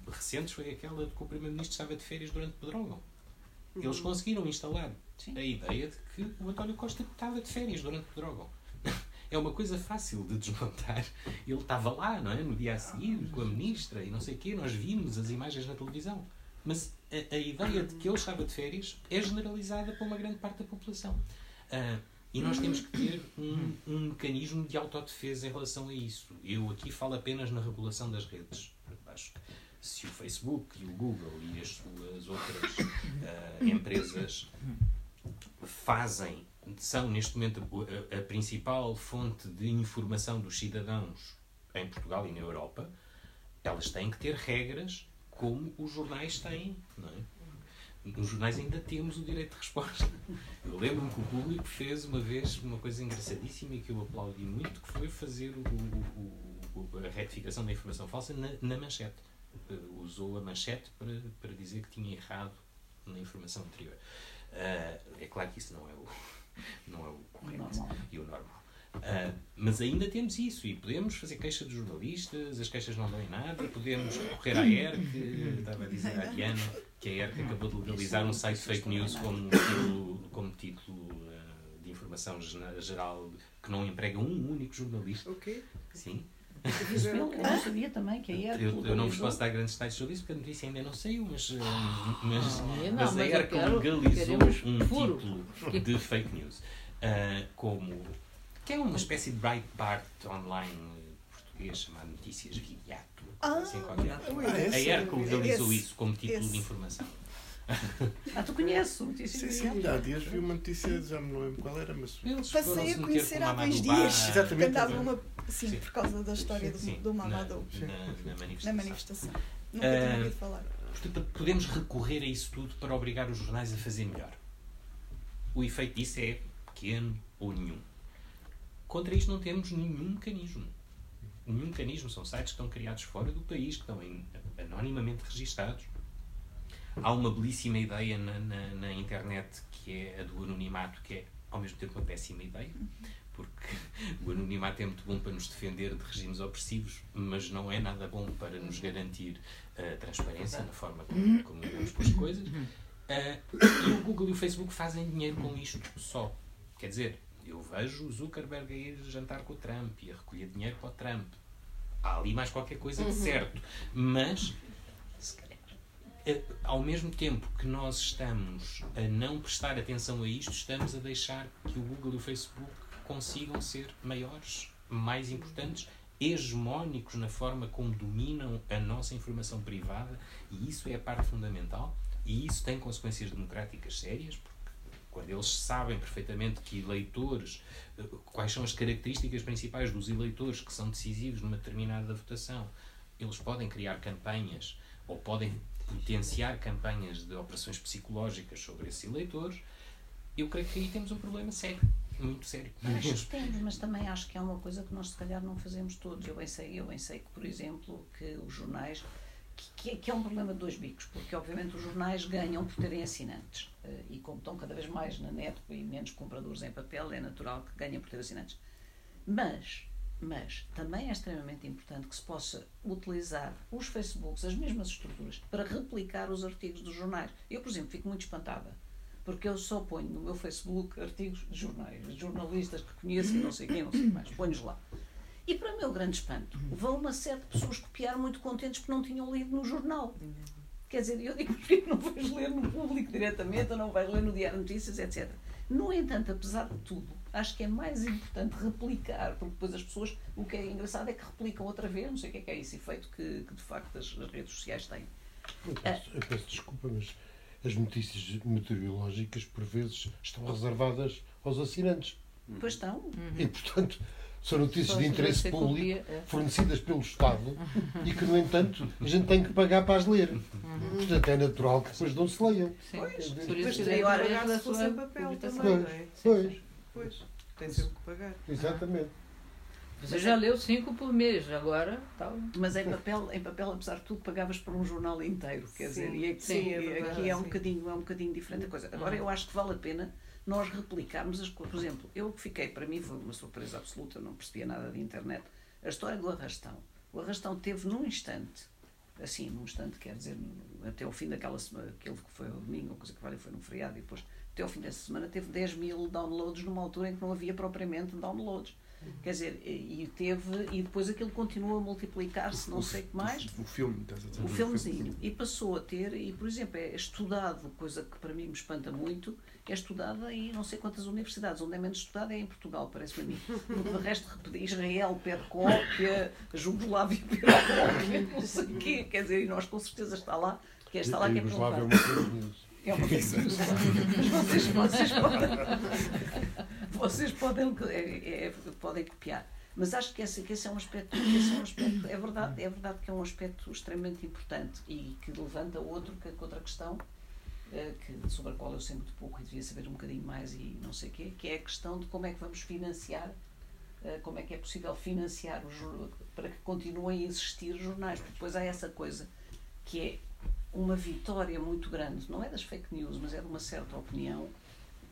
Speaker 2: recentes foi aquela de que o Primeiro-Ministro estava de férias durante Pedrógão. Eles conseguiram instalar
Speaker 3: Sim.
Speaker 2: a ideia de que o António Costa estava de férias durante Pedrógão. É uma coisa fácil de desmontar. Ele estava lá, não é? No dia a seguir, com a ministra e não sei o quê. Nós vimos as imagens na televisão. Mas a, a ideia de que ele estava de férias é generalizada para uma grande parte da população. Ah, e nós temos que ter um, um mecanismo de autodefesa em relação a isso. Eu aqui falo apenas na regulação das redes. Acho que se o Facebook e o Google e as suas outras ah, empresas fazem são neste momento a, a principal fonte de informação dos cidadãos em Portugal e na Europa, elas têm que ter regras como os jornais têm, não é? Nos jornais ainda temos o direito de resposta. Eu lembro-me que o público fez uma vez uma coisa engraçadíssima e que eu aplaudi muito, que foi fazer o, o, o, a retificação da informação falsa na, na manchete. Uh, usou a manchete para, para dizer que tinha errado na informação anterior. Uh, é claro que isso não é o, não é o correto
Speaker 3: Normal.
Speaker 2: e o normal. Uh, mas ainda temos isso e podemos fazer queixa de jornalistas, as queixas não dão em nada, podemos recorrer à ERC, estava a dizer à Diana que a ERC acabou de legalizar um site fake news como título, como título uh, de informação geral que não emprega um único jornalista.
Speaker 5: O quê?
Speaker 2: Sim.
Speaker 3: Eu não sabia também que a ERC
Speaker 2: Eu, eu não vos posso dar grandes detalhes sobre isso porque a notícia ainda não saiu, mas, uh, mas,
Speaker 4: Não,
Speaker 2: mas
Speaker 4: mas
Speaker 2: a
Speaker 4: eu
Speaker 2: ERC
Speaker 4: quero-
Speaker 2: legalizou um
Speaker 4: furo.
Speaker 2: título de fake news uh, como que é uma espécie de Breitbart online português chamado Notícias Viriato.
Speaker 8: Ah,
Speaker 2: assim qualquer.
Speaker 1: Ah, é?
Speaker 2: A ERC legalizou
Speaker 8: Esse-
Speaker 2: isso como título
Speaker 8: esse.
Speaker 2: de informação.
Speaker 3: Ah, tu conheces o Notícias
Speaker 1: Sim, sim, há dias vi uma notícia, já me não lembro qual era, mas.
Speaker 2: Eles
Speaker 8: Passei a conhecer há dois dias.
Speaker 1: Exatamente.
Speaker 8: Que andava uma. Sim,
Speaker 2: Sim.
Speaker 8: por causa da história do,
Speaker 2: Sim,
Speaker 8: do
Speaker 2: na,
Speaker 8: Mamadou.
Speaker 2: na, na manifestação.
Speaker 8: Na manifestação. Nunca
Speaker 2: Ah,
Speaker 8: tinha ouvido falar.
Speaker 2: Portanto, podemos recorrer a isso tudo para obrigar os jornais a fazer melhor. O efeito disso é pequeno ou nenhum. Contra isto não temos nenhum mecanismo. Nenhum mecanismo. São sites que estão criados fora do país, que estão em- anonimamente registados. Há uma belíssima ideia na, na, na internet que é a do anonimato, que é ao mesmo tempo uma péssima ideia, porque o anonimato é muito bom para nos defender de regimes opressivos, mas não é nada bom para nos garantir a transparência na forma como, como lidamos com as coisas. Ah, e o Google e o Facebook fazem dinheiro com isto só. Quer dizer, eu vejo o Zuckerberg a ir jantar com o Trump e a recolher dinheiro para o Trump. Há ali mais qualquer coisa de certo. Mas eh, ao mesmo tempo que nós estamos a não prestar atenção a isto, estamos a deixar que o Google e o Facebook consigam ser maiores, mais importantes, hegemónicos na forma como dominam a nossa informação privada, e isso é a parte fundamental, e isso tem consequências democráticas sérias, porque quando eles sabem perfeitamente que eleitores, eh, quais são as características principais dos eleitores que são decisivos numa determinada votação, eles podem criar campanhas ou podem potenciar campanhas de operações psicológicas sobre esses eleitores, eu creio que aí temos um problema sério, muito sério.
Speaker 3: Acho que temos, mas também acho que é uma coisa que nós se calhar não fazemos todos. Eu bem sei, eu bem sei que, por exemplo, que os jornais, que, que é- é um problema de dois bicos, porque obviamente os jornais ganham por terem assinantes. Eh, E como estão cada vez mais na net e menos compradores em papel, é natural que ganhem por ter assinantes. Mas, mas também é extremamente importante que se possa utilizar os Facebooks, as mesmas estruturas, para replicar os artigos dos jornais. Eu, por exemplo, fico muito espantada, porque eu só ponho no meu Facebook artigos de jornais, de jornalistas que conheço não sei quem, não sei o mais, ponho-os lá. E para meu grande espanto, vão uma série de pessoas copiar muito contentes porque não tinham lido no jornal. Quer dizer, eu digo, porquê que não vais ler no público diretamente ou não vais ler no Diário de Notícias, etc. No entanto, apesar de tudo, acho que é mais importante replicar, porque depois as pessoas, o que é engraçado é que replicam outra vez, não sei o que é que é esse efeito que, que de facto as, as redes sociais têm.
Speaker 9: Eu peço, eu peço desculpa, mas as notícias meteorológicas, por vezes, estão reservadas aos assinantes.
Speaker 3: Pois estão.
Speaker 9: E, portanto, são notícias de
Speaker 4: se
Speaker 9: interesse público,
Speaker 4: é.
Speaker 9: fornecidas pelo Estado, e que, no entanto, a gente tem que pagar para as ler. Portanto, é natural que depois não se leiam.
Speaker 4: Sim.
Speaker 9: Pois.
Speaker 4: Por isso que
Speaker 5: pagar
Speaker 4: da
Speaker 5: fosse
Speaker 4: sua
Speaker 5: papel também, é?
Speaker 9: Pois,
Speaker 5: Pois, tem sempre que pagar.
Speaker 9: exatamente.
Speaker 4: Você já leu cinco por mês, agora tá.
Speaker 3: Mas em papel, em papel, apesar de tudo, pagavas por um jornal inteiro. Quer
Speaker 5: Sim,
Speaker 3: dizer, e aqui,
Speaker 5: sim, é verdade,
Speaker 3: aqui é um
Speaker 5: sim.
Speaker 3: bocadinho, é um bocadinho diferente a coisa. Agora, eu acho que vale a pena nós replicarmos as coisas. Por exemplo, eu que fiquei, para mim foi uma surpresa absoluta, eu não percebia nada de internet. A história do arrastão. O arrastão teve num instante, assim, num instante, quer dizer, até ao fim daquela semana, aquele que foi o domingo, a coisa que vale foi num feriado, e depois, até ao fim dessa semana, teve 10 mil downloads numa altura em que não havia propriamente downloads. Quer dizer, e teve, e depois aquilo continua a multiplicar-se, não sei o que mais.
Speaker 1: O filme, estás a dizer?
Speaker 3: O filmezinho. E passou a ter, e por exemplo, é estudado, coisa que para mim me espanta muito, é estudada em não sei quantas universidades. Onde é menos estudado é em Portugal, parece-me a mim. Porque de resto, Israel pede cópia, Jugoslávia pede cópia, não sei o quê. Quer dizer, e nós com certeza está lá, que é está lá que é
Speaker 9: é
Speaker 3: É uma. Mas vocês, vocês podem. Vocês podem, é, é, podem copiar. Mas acho que esse, que esse é um aspecto, esse é um aspecto, é verdade, é verdade que é um aspecto extremamente importante e que levanta outro, que, outra questão, eh, que, sobre a qual eu sei muito pouco e devia saber um bocadinho mais e não sei o quê, que é a questão de como é que vamos financiar, eh, como é que é possível financiar os, para que continuem a existir jornais, porque depois há essa coisa que é uma vitória muito grande, não é das fake news, mas é de uma certa opinião,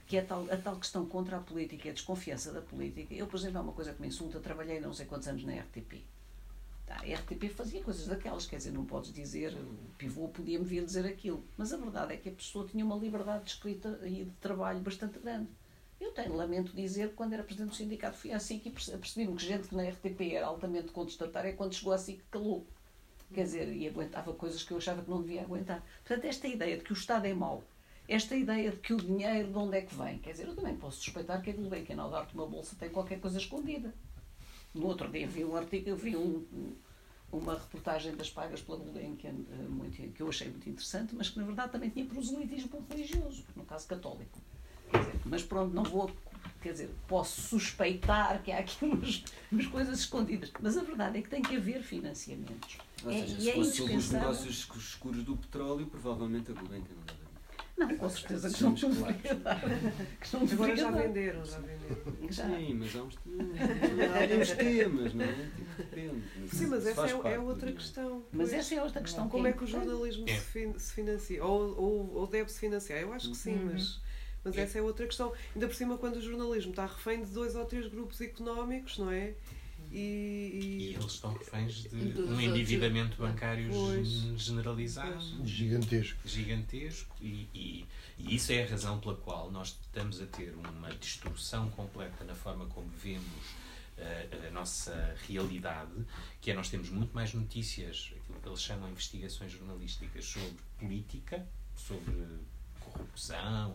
Speaker 3: que é a tal, a tal questão contra a política, a desconfiança da política. Eu, por exemplo, é uma coisa que me insulta, trabalhei não sei quantos anos na RTP. Tá, a RTP fazia coisas daquelas, quer dizer, não podes dizer, o pivô podia-me vir dizer aquilo, mas a verdade é que a pessoa tinha uma liberdade de escrita e de trabalho bastante grande. Eu tenho, lamento dizer, quando era presidente do sindicato fui à SIC e perce- percebi-me que gente que na RTP era altamente contestatária, quando chegou à SIC calou. Quer dizer, e aguentava coisas que eu achava que não devia aguentar. Portanto, esta ideia de que o Estado é mau, esta ideia de que o dinheiro de onde é que vem, quer dizer, eu também posso suspeitar que a Gulbenkian, ao dar-te uma bolsa, tem qualquer coisa escondida. No outro dia vi um artigo, vi um- um- uma reportagem das pagas pela Gulbenkian, eh, muito, que eu achei muito interessante, mas que na verdade também tinha proselitismo religioso, no caso católico. Dizer, mas pronto, não vou, quer dizer, posso suspeitar que há aqui umas, umas coisas escondidas, mas a verdade é que tem que haver financiamentos.
Speaker 10: Ou
Speaker 3: É-
Speaker 10: seja,
Speaker 3: e
Speaker 10: se
Speaker 3: é
Speaker 10: fosse sobre os negócios escuros do petróleo, provavelmente a Gulbenkian não dava.
Speaker 3: Não, com certeza que não deveria dar. Que não
Speaker 5: Agora já
Speaker 3: dar.
Speaker 5: venderam, já venderam.
Speaker 3: Já.
Speaker 10: Sim, mas há uns, há uns temas, não é? Tipo, depende.
Speaker 5: Sim, mas essa é, é outra questão.
Speaker 3: Mas essa é outra questão.
Speaker 5: Como
Speaker 3: que
Speaker 5: é que o jornalismo
Speaker 2: É.
Speaker 5: se financia? Ou, ou, ou deve-se financiar? Eu acho que sim,
Speaker 4: Uhum.
Speaker 5: mas, mas
Speaker 2: É.
Speaker 5: essa é outra questão. Ainda por cima, quando o jornalismo está refém de dois ou três grupos económicos, não é? E,
Speaker 2: E
Speaker 5: e-
Speaker 2: eles estão reféns de um endividamento bancário
Speaker 5: Pois.
Speaker 2: gen- generalizado,
Speaker 9: Gigantesco.
Speaker 2: gigantesco, e, e- e isso é a razão pela qual nós estamos a ter uma distorção completa na forma como vemos eh, a nossa realidade, que é nós temos muito mais notícias, aquilo que eles chamam de investigações jornalísticas sobre política, sobre corrupção,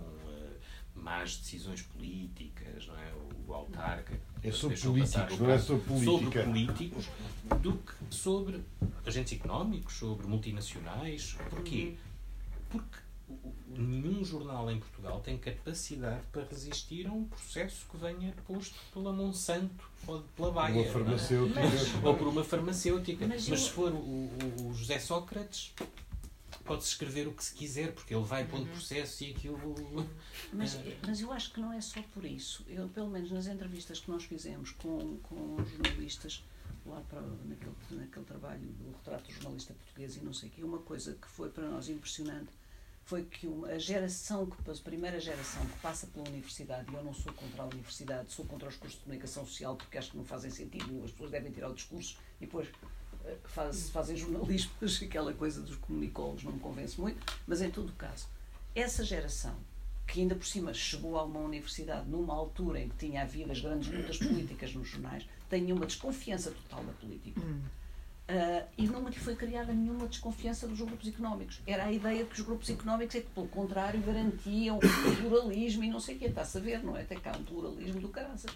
Speaker 2: más decisões políticas, não é? o autarca.
Speaker 9: É sobre políticos, não é sobre
Speaker 2: sobre
Speaker 9: política.
Speaker 2: políticos do que sobre agentes económicos, sobre multinacionais. Porquê? Porque o- o- nenhum jornal em Portugal tem capacidade para resistir a um processo que venha posto pela Monsanto ou pela Baia.
Speaker 9: Uma
Speaker 2: é?
Speaker 9: farmacêutica.
Speaker 2: ou por uma farmacêutica.
Speaker 3: Mas
Speaker 2: Mas, se for o- o José Sócrates, pode-se escrever o que se quiser, porque ele vai pondo processo e aquilo.
Speaker 3: Mas,
Speaker 2: Eh,
Speaker 3: mas eu acho que não é só por isso. Eu, pelo menos nas entrevistas que nós fizemos com, com jornalistas, lá para, naquele, naquele trabalho do retrato do jornalista português e não sei o quê, uma coisa que foi para nós impressionante foi que uma, a geração, que, a primeira geração que passa pela universidade, e eu não sou contra a universidade, sou contra os cursos de comunicação social porque acho que não fazem sentido, as pessoas devem tirar o discurso e depois eh, faz, fazem jornalismo, mas aquela coisa dos comunicólogos não me convence muito, mas em todo o caso, essa geração que ainda por cima chegou a uma universidade numa altura em que tinha havido as grandes lutas políticas nos jornais, tem uma desconfiança total da política. Ah, e não lhe foi criada nenhuma desconfiança dos grupos económicos. Era a ideia de que os grupos económicos é que, pelo contrário, garantiam o pluralismo e não sei o quê. Está-se a ver, não é? Até cá um pluralismo do caraças.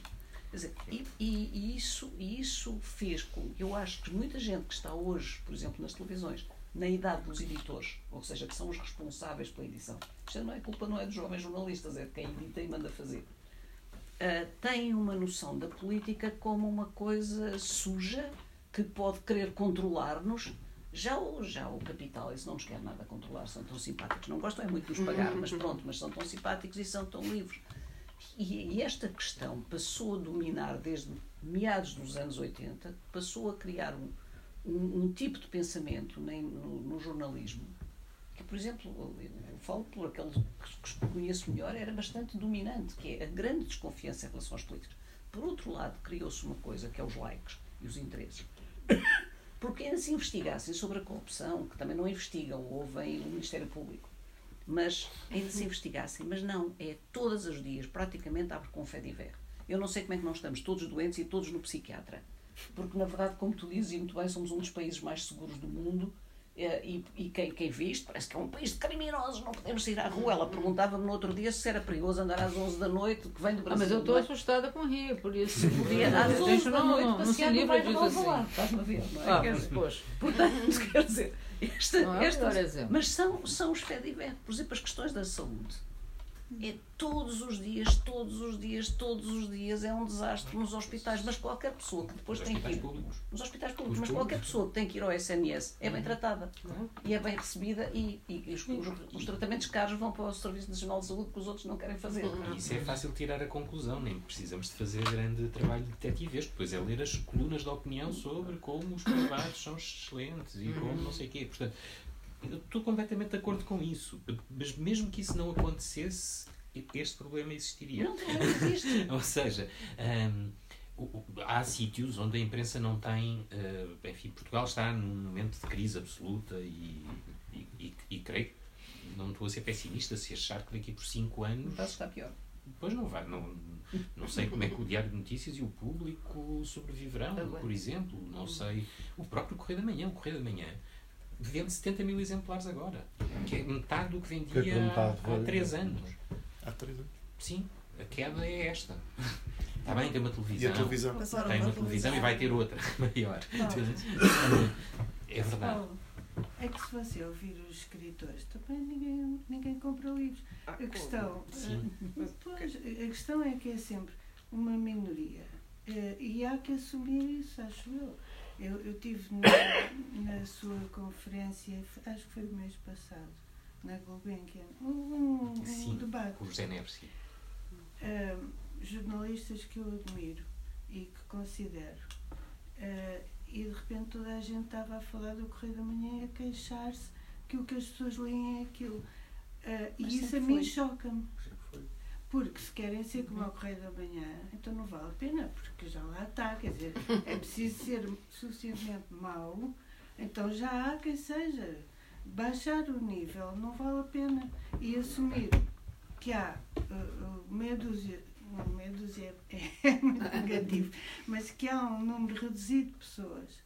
Speaker 3: Dizer, e, e- isso, isso fez com eu acho que muita gente que está hoje, por exemplo, nas televisões, na idade dos editores, ou seja, que são os responsáveis pela edição, isto não é culpa, não é dos jovens jornalistas, é de quem edita e manda fazer. Uh, têm uma noção da política como uma coisa suja que pode querer controlar-nos. Já o, já o capital, esse não nos quer nada controlar, são tão simpáticos. Não gostam é muito de nos pagar, mas pronto, mas são tão simpáticos e são tão livres. E, esta questão passou a dominar desde meados dos anos 80, passou a criar um, um, um tipo de pensamento nem no, no jornalismo que, por exemplo, eu, falo por aquele que que conheço melhor, era bastante dominante, que é a grande desconfiança em relação aos políticos. Por outro lado, criou-se uma coisa que é os likes e os interesses. Porque se investigassem sobre a corrupção, que também não investigam, ouvem o Ministério Público, mas ainda se investigassem, mas não, é todos os dias, praticamente abre com fé de ver. Eu não sei como é que nós estamos todos doentes e todos no psiquiatra. Porque, na verdade, como tu dizes, e muito bem, somos um dos países mais seguros do mundo. eh, E, e quem, quem vê isto parece que é um país de criminosos, não podemos sair à rua. Ela perguntava-me no outro dia se era perigoso andar às 11 da noite, que vem do
Speaker 4: Ah,
Speaker 3: Brasil.
Speaker 4: mas eu estou
Speaker 3: não é?
Speaker 4: assustada com o Rio, por isso.
Speaker 3: Podia às
Speaker 4: Gente,
Speaker 3: 11 da
Speaker 4: não,
Speaker 3: noite
Speaker 4: não, não se
Speaker 3: passear
Speaker 4: disso assim.
Speaker 3: Alvalade, estás-me a ver, não é?
Speaker 4: Ah,
Speaker 3: Esta,
Speaker 4: Não é o
Speaker 3: esta-
Speaker 4: exemplo.
Speaker 3: mas são, são os fediver. Por exemplo, as questões da saúde. É todos os dias, todos os dias, todos os dias. É um desastre nos hospitais, mas qualquer pessoa que depois
Speaker 2: Os
Speaker 3: tem que
Speaker 2: hospitais
Speaker 3: ir
Speaker 2: públicos.
Speaker 3: nos hospitais públicos,
Speaker 2: Os
Speaker 3: mas
Speaker 2: públicos.
Speaker 3: qualquer pessoa que tem que ir ao SNS é bem tratada. E é bem recebida e, e- e os, os- os tratamentos caros vão para o Serviço Nacional de Saúde que os outros não querem fazer.
Speaker 2: E isso é fácil tirar a conclusão, nem precisamos de fazer grande trabalho de detetivesco, depois é ler as colunas de opinião sobre como os privados são excelentes e como não sei o quê. Portanto, eu estou completamente de acordo com isso, mas mesmo que isso não acontecesse, este problema existiria.
Speaker 3: Não, não existe.
Speaker 2: Ou seja, o- há sítios onde a imprensa não tem. eh, enfim, Portugal está num momento de crise absoluta e, e, e- e creio que não estou a ser pessimista se achar que daqui por 5 anos.
Speaker 3: Está, está pior.
Speaker 2: Depois não vai. Não, não sei como é que o Diário de Notícias e o público sobreviverão, por exemplo. Não sei. O próprio Correio da Manhã. O Correio da Manhã vende 70 mil exemplares agora, que é metade do que
Speaker 9: Que é
Speaker 2: vendia
Speaker 9: que metade
Speaker 2: há
Speaker 9: foi-
Speaker 2: 3 anos.
Speaker 1: Há três anos.
Speaker 2: Sim, a queda é esta. Está bem, tem uma
Speaker 1: E
Speaker 2: televisão.
Speaker 1: a televisão?
Speaker 8: Passaram
Speaker 2: Tem uma
Speaker 8: a
Speaker 2: televisão e vai ter outra maior. É verdade.
Speaker 11: É que se você ouvir os escritores, também ninguém, ninguém compra livros.
Speaker 5: Ah,
Speaker 11: A questão, eh, pois, a questão é que é sempre uma minoria. Eh, E há que assumir isso, acho eu. Eu, eu tive na, na sua conferência, acho que foi o mês passado, na Gulbenkian, um, um
Speaker 2: Sim,
Speaker 11: debate.
Speaker 2: com o José Neves. sim.
Speaker 11: Ahm, jornalistas que eu admiro e que considero. Ah, e de repente toda a gente estava a falar do Correio da Manhã e a queixar-se que o que as pessoas leem é aquilo. Ah, e isso a mim choca-me. Porque se querem ser como o Correio da Manhã, então não vale a pena, porque já lá está. Quer dizer, é preciso ser suficientemente mau, então já há quem seja. Baixar o nível não vale a pena. E assumir que há uh, meia dúzia, não, meia dúzia é, é muito negativo, mas que há um número reduzido de pessoas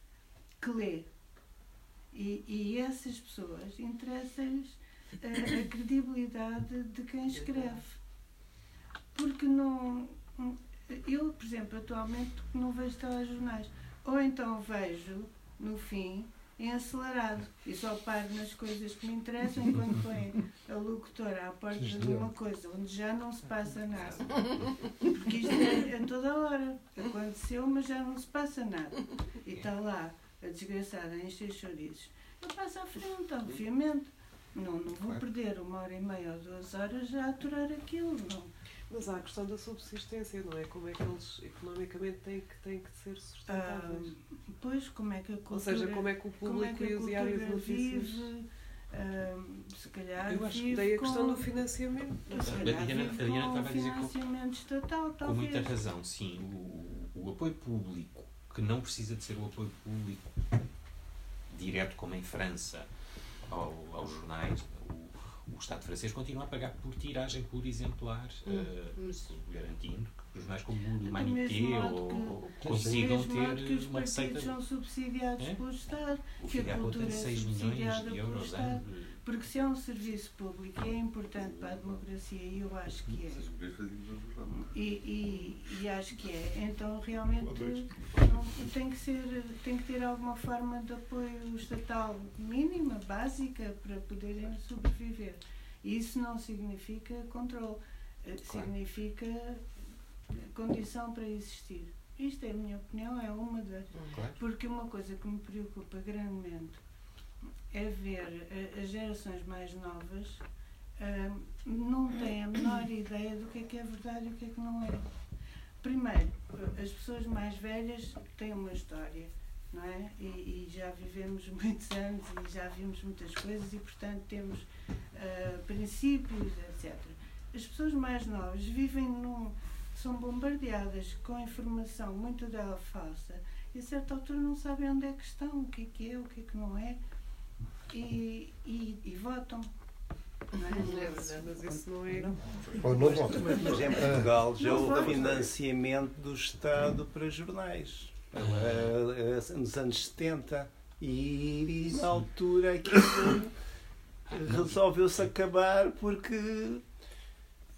Speaker 11: que lê. E, e essas pessoas interessam-lhes a, a credibilidade de quem escreve. Porque não. Eu, por exemplo, atualmente não vejo telejornais. Ou então vejo, no fim, em acelerado. E só paro nas coisas que me interessam enquanto põe a locutora à porta de uma coisa onde já não se passa nada. Porque isto é a toda hora. Aconteceu, mas já não se passa nada. E está lá a desgraçada a encher chouriços. Eu passo à frente, obviamente. Não, não vou perder uma hora e meia ou duas horas a aturar aquilo. Não.
Speaker 5: Mas há a questão da subsistência, não é? Como é que eles economicamente têm que, têm que ser sustentáveis?
Speaker 11: Ah, pois, como é que a cultura,
Speaker 5: Ou seja, como é que o
Speaker 11: como é
Speaker 5: público
Speaker 11: que
Speaker 5: e o diário de
Speaker 11: cultura
Speaker 5: notícias.
Speaker 11: vive, ah, se calhar
Speaker 2: Eu acho que
Speaker 5: Daí a questão
Speaker 11: com,
Speaker 5: do financiamento.
Speaker 11: se
Speaker 2: A
Speaker 11: calhar
Speaker 2: Diana- a Diana estava a dizer que-
Speaker 11: financiamento estatal,
Speaker 2: Com muita razão, sim. O, o apoio público, que não precisa de ser o apoio público direto, como em França, ao, aos jornais, Estado francês continua a pagar por tiragem por exemplar, eh, garantindo que jornais como o
Speaker 11: Do
Speaker 2: Humanité ou,
Speaker 11: que-
Speaker 2: ou consigam ter
Speaker 11: os
Speaker 2: uma receita.
Speaker 11: partidos são subsidiados
Speaker 2: É?
Speaker 11: pelo Estado.
Speaker 2: O
Speaker 11: que a
Speaker 2: Figaro
Speaker 11: cultura
Speaker 2: tem
Speaker 11: é
Speaker 2: 6 milhões
Speaker 11: subsidiada
Speaker 2: de euros
Speaker 11: Estado.
Speaker 2: ano.
Speaker 11: Porque se é um serviço público e é importante para a democracia, e eu acho que é, e, e, e acho que é, então realmente não, tem, que ser, tem que ter alguma forma de apoio estatal mínima, básica, para poderem sobreviver. E isso não significa controle, eh, significa condição para existir. Isto é a minha opinião, é uma das. Porque uma coisa que me preocupa grandemente é ver eh, as gerações mais novas ah, não têm a menor ideia do que é que é verdade e o que é que não é. Primeiro, as pessoas mais velhas têm uma história, não é? E, e já vivemos muitos anos e já vimos muitas coisas e, portanto, temos ah, princípios, etc. As pessoas mais novas vivem num. são bombardeadas com informação, muito dela falsa, e a certa altura não sabem onde é que estão, o que é que é, o que é que não é, e, e, e votam. Não é?
Speaker 5: Mas isso não é.
Speaker 9: Ou não votam.
Speaker 6: Mas em Portugal já
Speaker 11: Não
Speaker 6: houve financiamento do Estado para jornais. Eh, Nos anos 70. E, e na altura aquilo resolveu-se acabar porque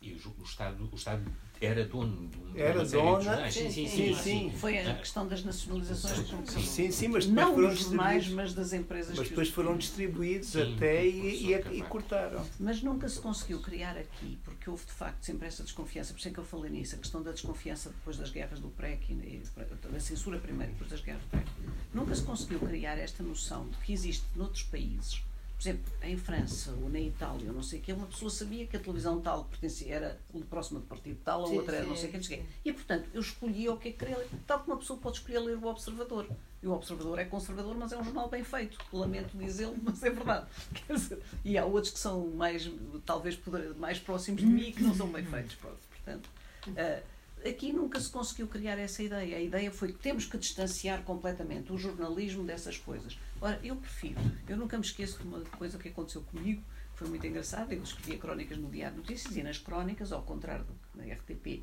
Speaker 2: E o, o Estado, o Estado era dono de uma
Speaker 6: Era
Speaker 2: série de
Speaker 6: dona,
Speaker 2: jornais. Sim, sim, sim.
Speaker 6: sim,
Speaker 3: Foi a
Speaker 2: Ah,
Speaker 3: questão das nacionalizações.
Speaker 2: Sim,
Speaker 6: Sim, sim, mas
Speaker 3: Não
Speaker 6: foram
Speaker 3: dos jornais, mas das empresas
Speaker 6: Mas
Speaker 3: que
Speaker 6: depois foram distribuídos
Speaker 2: Sim,
Speaker 6: até e, e, e
Speaker 2: Cavaco.
Speaker 6: cortaram.
Speaker 3: Mas nunca se conseguiu criar aqui, porque houve de facto sempre essa desconfiança, por isso é que eu falei nisso, a questão da desconfiança depois das guerras do PREC, e, da censura primeiro e depois das guerras do PREC. Nunca se conseguiu criar esta noção de que existe noutros países, por exemplo, em França ou na Itália, ou não sei o que, uma pessoa sabia que a televisão tal pertencia, era próxima do partido tal, ou
Speaker 5: Sim,
Speaker 3: outra era não sei o que, não sei o quê. E portanto, eu escolhia o que é que queria ler, tal como uma pessoa pode escolher ler o Observador. E o Observador é conservador, mas é um jornal bem feito. Lamento dizê-lo, mas é verdade. Dizer, e há outros que são mais, talvez, mais próximos de mim que não são bem feitos. Pronto. Portanto, ah, aqui nunca se conseguiu criar essa ideia. A ideia foi que temos que distanciar completamente o jornalismo dessas coisas. Ora, eu prefiro, eu nunca me esqueço de uma coisa que aconteceu comigo, que foi muito engraçada. Eu escrevia crónicas no Diário de Notícias e nas crónicas, ao contrário do que na RTP,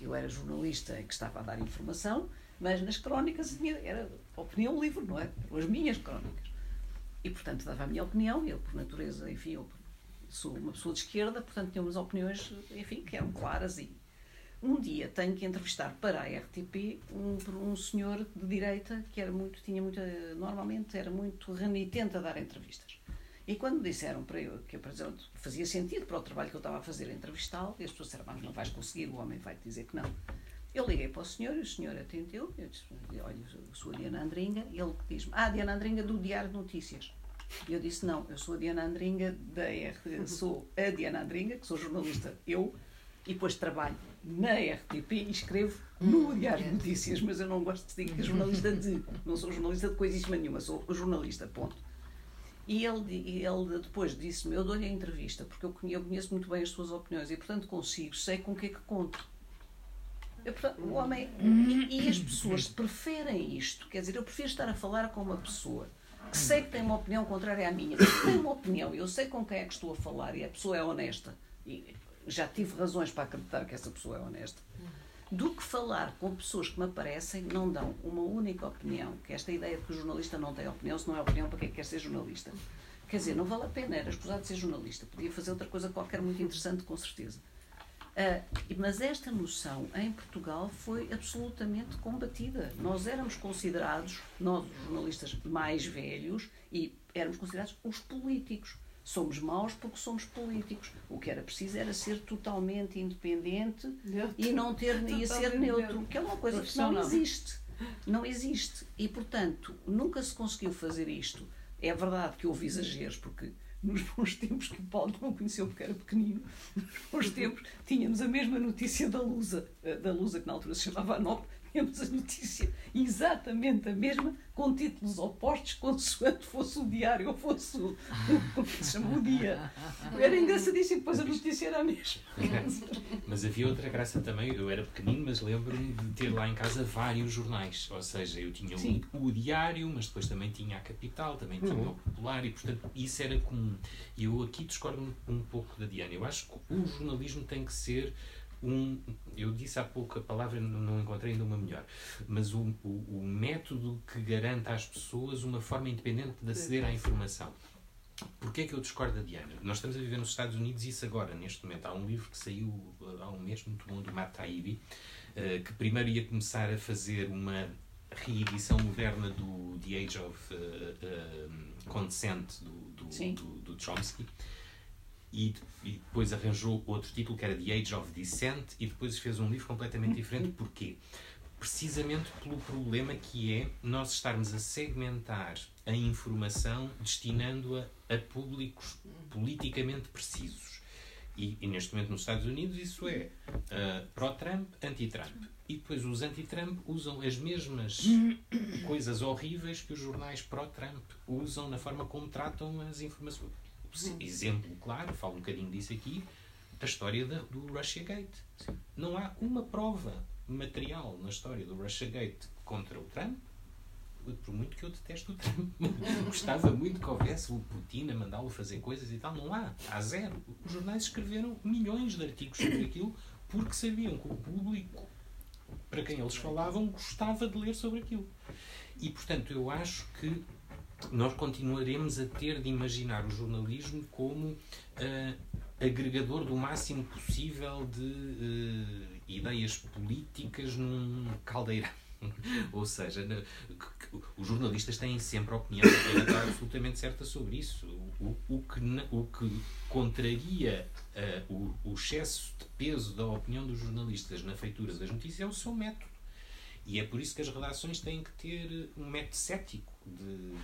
Speaker 3: eu era jornalista que estava a dar informação, mas nas crónicas era opinião livre, não é? Eram as minhas crónicas. E, portanto, dava a minha opinião, eu, por natureza, enfim, eu sou uma pessoa de esquerda, portanto, tinha umas opiniões, enfim, que eram claras e um dia tenho que entrevistar para a RTP um, um senhor de direita que era muito, tinha muita, normalmente era muito renitente a dar entrevistas. E quando me disseram para eu que exemplo, fazia sentido para o trabalho que eu estava a fazer entrevistá-lo, e as pessoas disseram, mas não vais conseguir, o homem vai te dizer que não. Eu liguei para o senhor e o senhor atendeu, eu disse, olha, eu sou a Diana Andringa, ele diz-me, ah, Diana Andringa do Diário de Notícias. Eu disse, não, eu sou a Diana Andringa da R, sou a Diana Andringa, que sou jornalista, eu, e depois trabalho na RTP e escrevo no Diário de Notícias, mas eu não gosto de dizer que é jornalista de, não sou jornalista de coisíssima nenhuma, sou jornalista, ponto. E ele, ele depois disse-me, eu dou-lhe a entrevista, porque eu conhe- eu conheço muito bem as suas opiniões e, portanto, consigo, sei com o que é que conto. Eu, portanto, o homem, e, e as pessoas preferem isto, quer dizer, eu prefiro estar a falar com uma pessoa que sei que tem uma opinião contrária à minha, tem uma opinião, eu sei com quem é que estou a falar e a pessoa é honesta, e já tive razões para acreditar que essa pessoa é honesta, do que falar com pessoas que me aparecem não dão uma única opinião, que esta ideia de que o jornalista não tem opinião, se não é opinião, para que é que quer ser jornalista? Quer dizer, não vale a pena, era escusado de ser jornalista, podia fazer outra coisa qualquer muito interessante, com certeza. Ah, mas esta noção em Portugal foi absolutamente combatida. Nós éramos considerados, nós os jornalistas mais velhos, e éramos considerados os políticos. Somos maus porque somos políticos. O que era preciso era ser totalmente independente e não ter e ser neutro,
Speaker 5: neutro.
Speaker 3: que é uma coisa que não existe. Não existe. E, portanto, nunca se conseguiu fazer isto. É verdade que houve exageros, porque nos bons tempos que o Paulo não conheceu porque era pequenino, nos bons tempos tínhamos a mesma notícia da Lusa, eh, da Lusa que na altura se chamava Anop, tínhamos a notícia exatamente a mesma, com títulos opostos, consoante fosse o diário ou fosse o, como se chama, o dia. Era engraçadíssimo, depois a notícia era a mesma.
Speaker 2: Mas havia outra graça também, eu era pequenino, mas lembro-me de ter lá em casa vários jornais. Ou seja, eu tinha
Speaker 3: Sim.
Speaker 2: o, o Diário, mas depois também tinha a Capital, também tinha o Popular, e portanto isso era comum. E eu aqui discordo um pouco da Diana. Eu acho que o jornalismo tem que ser um. Eu disse há pouco a palavra, não encontrei ainda uma melhor, mas o, o, o método que garanta às pessoas uma forma independente de aceder à informação. Porquê é que eu discordo da Diana? Nós estamos a viver nos Estados Unidos e isso agora, neste momento. Há um livro que saiu há um mês, muito bom, do Matt Taibbi, uh, que primeiro ia começar a fazer uma reedição moderna do The Age of uh, uh, Consent do, do, do, do Chomsky e, e depois arranjou outro título que era The Age of Dissent e depois fez um livro completamente diferente. Porquê? Precisamente pelo problema que é nós estarmos a segmentar a informação destinando-a a públicos politicamente precisos. E, e neste momento nos Estados Unidos isso é uh, pró-Trump, anti-Trump. E depois os anti-Trump usam as mesmas coisas horríveis que os jornais pró-Trump usam na forma como tratam as informações. Exemplo claro, falo um bocadinho disso aqui, a história da, do Russiagate. Não há uma prova material na história do Russiagate contra o Trump, por muito que eu detesto o Trump. Gostava muito que houvesse o Putin a mandá-lo fazer coisas e tal. Não há. Há zero. Os jornais escreveram milhões de artigos sobre aquilo porque sabiam que o público para quem eles falavam gostava de ler sobre aquilo. E, portanto, eu acho que nós continuaremos a ter de imaginar o jornalismo como ah, agregador do máximo possível de ah, ideias políticas num caldeirão. Ou seja, na- os jornalistas têm sempre a opinião absolutamente certa sobre isso. O, o, que, o que contraria eh, o, o excesso de peso da opinião dos jornalistas na feitura das notícias é o seu método. E é por isso que as redações têm que ter um método cético de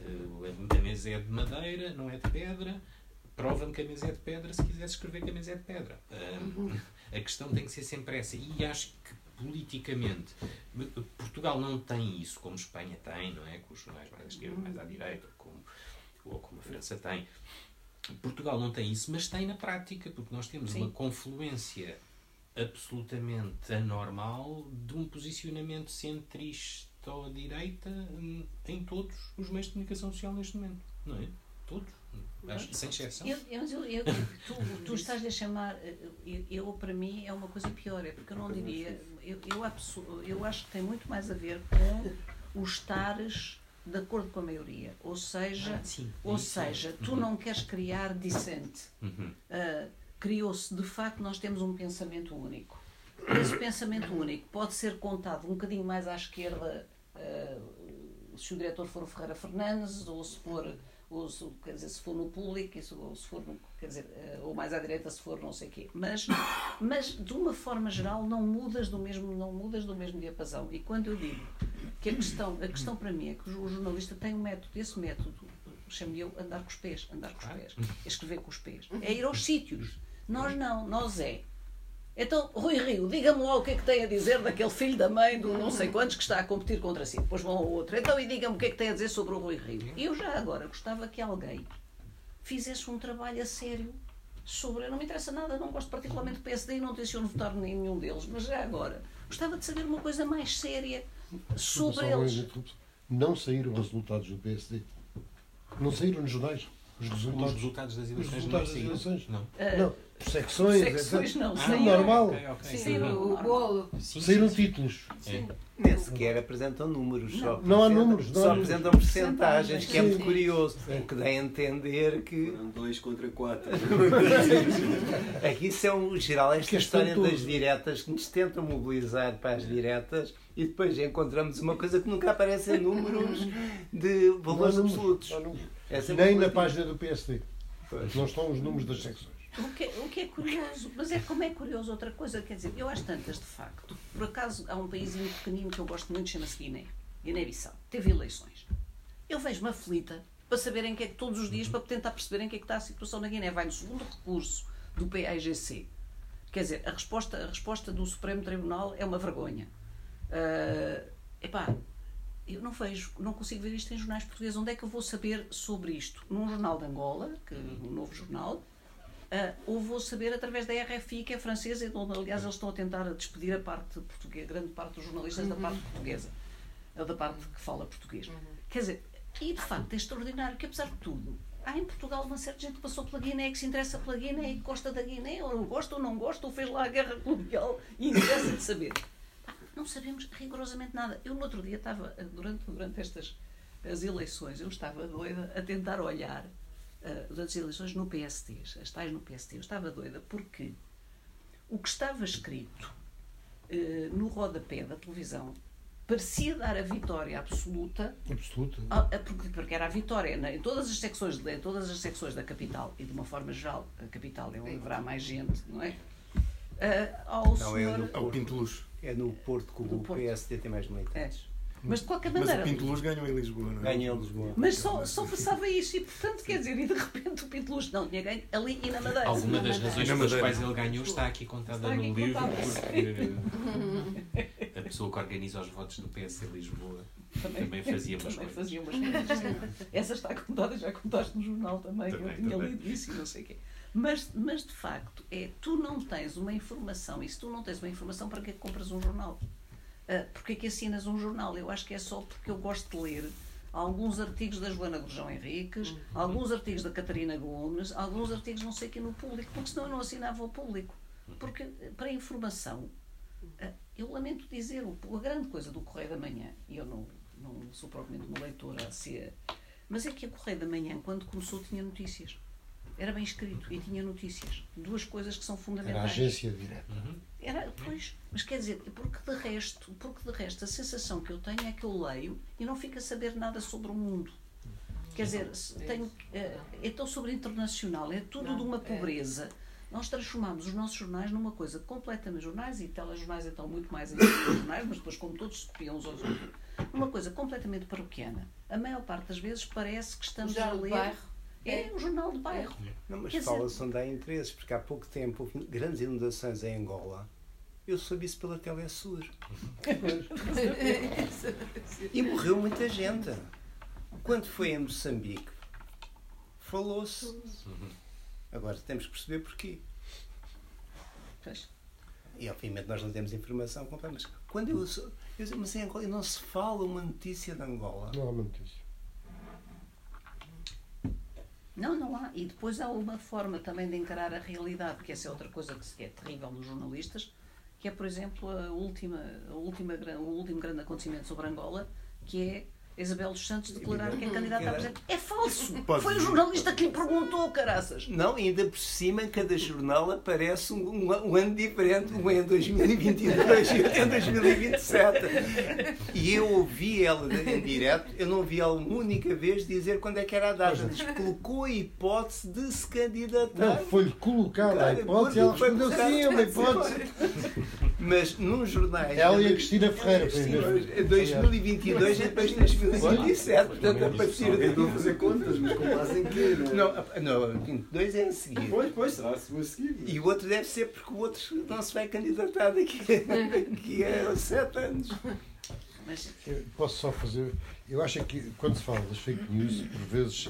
Speaker 2: eh, a mesa é de madeira, não é de pedra. Prova-me que a mesa é de pedra se quiseres escrever que a mesa é de pedra. Ah, a questão tem que ser sempre essa. E acho que politicamente Portugal não tem isso como Espanha tem, não é? Com os jornais mais à esquerda, mais à direita, como, ou como a França tem. Portugal não tem isso, mas tem na prática, porque nós temos
Speaker 3: Sim.
Speaker 2: uma confluência absolutamente anormal de um posicionamento centrista ou direita hum, em todos os meios de comunicação social neste momento, não é? Todos, acho, sem exceção.
Speaker 3: Eu, eu, eu- tu, tu estás-lhe a chamar, eu, para mim é uma coisa pior, é porque eu não diria, eu, eu, eu acho que tem muito mais a ver com os estares de acordo com a maioria, ou seja,
Speaker 2: Ah, sim,
Speaker 3: ou
Speaker 2: isso.
Speaker 3: seja, tu
Speaker 2: Uhum.
Speaker 3: não queres criar dissente.
Speaker 2: Uhum.
Speaker 3: Uh, criou-se, de facto, nós temos um pensamento único. Esse pensamento único pode ser contado um bocadinho mais à esquerda, uh, se o diretor for o Ferreira Fernandes, ou se for, ou se, quer dizer, se for no público, isso, ou se for, quer dizer, uh, ou mais à direita se for não sei quê. Mas, mas de uma forma geral não mudas do mesmo, não mudas do mesmo diapasão. E quando eu digo que a questão, a questão para mim é que o jornalista tem um método, esse método chamo-lhe eu andar com os pés, andar com os pés, escrever com os pés, é ir aos sítios. Nós não, nós é. Então, Rui Rio, diga-me lá o que é que tem a dizer daquele filho da mãe do não sei quantos que está a competir contra si. Depois vão ao outro. Então, e diga-me o que é que tem a dizer sobre o Rui Rio. E eu já agora gostava que alguém fizesse um trabalho a sério sobre. Não me interessa nada, não gosto particularmente do PSD e não tenciono votar nenhum deles, mas já agora gostava de saber uma coisa mais séria sobre eles.
Speaker 9: Não saíram os resultados do PSD. Não saíram nos jornais. Os resultados,
Speaker 2: Os resultados das
Speaker 9: os
Speaker 2: eleições
Speaker 9: resultados
Speaker 2: não
Speaker 9: das
Speaker 2: saíram?
Speaker 9: eleições.
Speaker 2: Não.
Speaker 3: Ah,
Speaker 9: Não, por secções.
Speaker 3: secções não,
Speaker 9: Ah, normal.
Speaker 2: Ok, ok.
Speaker 3: Sim,
Speaker 4: o, bolo.
Speaker 2: Sim,
Speaker 9: Saíram
Speaker 2: sim, sim.
Speaker 9: títulos.
Speaker 2: É.
Speaker 6: Nem sequer apresentam números, só
Speaker 9: Não há números, não
Speaker 6: só
Speaker 9: há números.
Speaker 6: apresentam percentagens, que é
Speaker 9: Sim.
Speaker 6: muito curioso. O que dá a entender que
Speaker 10: Foram dois contra quatro.
Speaker 6: é que isso é um geral, esta
Speaker 9: Que é
Speaker 6: história das diretas que nos tentam mobilizar para as diretas e depois encontramos uma coisa que nunca aparece em números de
Speaker 9: Não
Speaker 6: valores absolutos. É
Speaker 9: Nem na página do PSD.
Speaker 6: Pois.
Speaker 9: Não estão os números das secções.
Speaker 3: O que, o que é curioso, mas é como é curioso outra coisa, quer dizer, eu às tantas, de facto, por acaso há um paísinho pequenino que eu gosto muito, chama-se Guiné, Guiné-Bissau, teve eleições. Eu vejo-me aflita para saberem que é que todos os dias, para tentar perceberem que é que está a situação na Guiné. Vai no segundo recurso do PAIGC. Quer dizer, a resposta, a resposta do Supremo Tribunal é uma vergonha. Ah, epá, eu não vejo, não consigo ver isto em jornais portugueses. Onde é que eu vou saber sobre isto? Num jornal de Angola, que um novo jornal, ah, ou vou saber através da RFI, que é francesa, e de onde, aliás, eles estão a tentar despedir a parte portuguesa, grande parte dos jornalistas da parte portuguesa, da parte que fala português. Quer dizer, e de facto é extraordinário que, apesar de tudo, há em Portugal uma certa gente que passou pela Guiné, que se interessa pela Guiné e que gosta da Guiné, ou gosta ou não gosta, ou fez lá a guerra colonial e interessa de saber. Não sabemos rigorosamente nada. Eu no outro dia estava, durante, durante estas as eleições, eu estava doida a tentar olhar uh, das eleições no PSD, as tais no PSD. Eu estava doida porque o que estava escrito uh, no rodapé da televisão parecia dar a vitória absoluta
Speaker 9: Absoluta.
Speaker 3: ah, ah, porque, porque era a vitória né, em todas as secções de, em todas as secções da capital e de uma forma geral a capital é onde haverá mais gente não é Ah, ao
Speaker 6: Não, é
Speaker 3: senhor
Speaker 6: no
Speaker 1: Ao Pinto Luz.
Speaker 6: É no Porto que o. PSD tem mais militantes.
Speaker 3: mas de qualquer
Speaker 1: Mas
Speaker 3: maneira
Speaker 1: o Pinto Luz ganhou em Lisboa, não é?
Speaker 6: Ganhou em Lisboa.
Speaker 3: mas só, só passava isso e portanto quer dizer e de repente o Pinto Luz não tinha ganho ali e na Madeira
Speaker 2: Alguma das razões pelas quais ele ganhou está aqui contada
Speaker 3: Está aqui
Speaker 2: no livro, porque a pessoa que organiza os votos do PS em Lisboa também fazia umas
Speaker 3: também
Speaker 2: coisas.
Speaker 3: fazia umas coisas. Essa está contada, já contaste no jornal também,
Speaker 2: Também,
Speaker 3: eu tinha
Speaker 2: também.
Speaker 3: lido isso e não sei o quê. Mas, mas de facto, é, tu não tens uma informação, e se tu não tens uma informação, para que é que compras um jornal? Ah, porque é que assinas um jornal? Eu acho que é só porque eu gosto de ler alguns artigos da Joana Gurjão Henriques, alguns artigos da Catarina Gomes, alguns artigos não sei que no público, porque senão eu não assinava o público. Porque eh, para informação, ah, eu lamento dizer, a grande coisa do Correio da Manhã, e eu não, não sou propriamente uma leitora a ser, mas é que a Correio da Manhã, quando começou, tinha notícias. Era bem escrito e tinha notícias. Duas coisas que são
Speaker 9: Era a
Speaker 3: fundamentais.
Speaker 9: agência direta.
Speaker 3: Era, pois, mas quer dizer, porque de resto, porque de resto a sensação que eu tenho é que eu leio e não fico a saber nada sobre o mundo. Quer dizer, se tenho, eh, é tão sobre internacional, é tudo
Speaker 5: Não,
Speaker 3: de uma
Speaker 5: é.
Speaker 3: pobreza. Nós transformamos os nossos jornais numa coisa completamente jornais e telejornais então muito mais em jornais, mas depois como todos se copiam uns aos outros, numa coisa completamente paroquiana. A maior parte das vezes parece que estamos a
Speaker 8: jornal de
Speaker 3: ler
Speaker 8: bairro.
Speaker 3: É um jornal de bairro.
Speaker 6: Não, mas fala-se onde há interesses, porque há pouco tempo houve grandes inundações em Angola. Eu soube isso pela Telesur. E morreu muita gente. Quando foi em Moçambique, falou-se. Agora temos que perceber porquê.
Speaker 3: Pois.
Speaker 6: E obviamente nós não temos informação completa, mas quando eu sou. Eu mas em Angola não se fala uma notícia de Angola.
Speaker 9: Não há uma notícia.
Speaker 3: Não, não há. E depois há uma forma também de encarar a realidade, que essa é outra coisa que é terrível nos jornalistas, que é, por exemplo, a última, a última, o último grande acontecimento sobre Angola, que é Isabel dos Santos declarar que é candidata a presidente. É falso!
Speaker 1: Pode
Speaker 3: Foi o jornalista que lhe perguntou, caraças!
Speaker 6: Não, ainda por cima, em cada jornal aparece um, um- um ano diferente. Um é em 2022 e outro em 2027. E eu ouvi ela em direto, eu não ouvi ela uma única vez dizer quando é que era a data. Diz que colocou a hipótese de se candidatar.
Speaker 9: Não, foi-lhe colocada a hipótese e ela
Speaker 6: foi
Speaker 9: respondeu sim, é uma hipótese.
Speaker 6: Mas num jornal.
Speaker 9: Ela e a Cristina Ferreira, mesmo.
Speaker 6: Em 2022 e depois 2027. Portanto, a partir de.
Speaker 10: não fazer contas, mas com base em quê? Não, é?
Speaker 6: Não, não, 22 é em seguida.
Speaker 10: Pois, pois, será-se a seguir.
Speaker 6: E o outro deve ser porque o outro não se vai candidatar daqui, daqui a sete anos.
Speaker 3: Mas
Speaker 9: Eu posso só fazer. Eu acho é que quando se fala das fake news, por vezes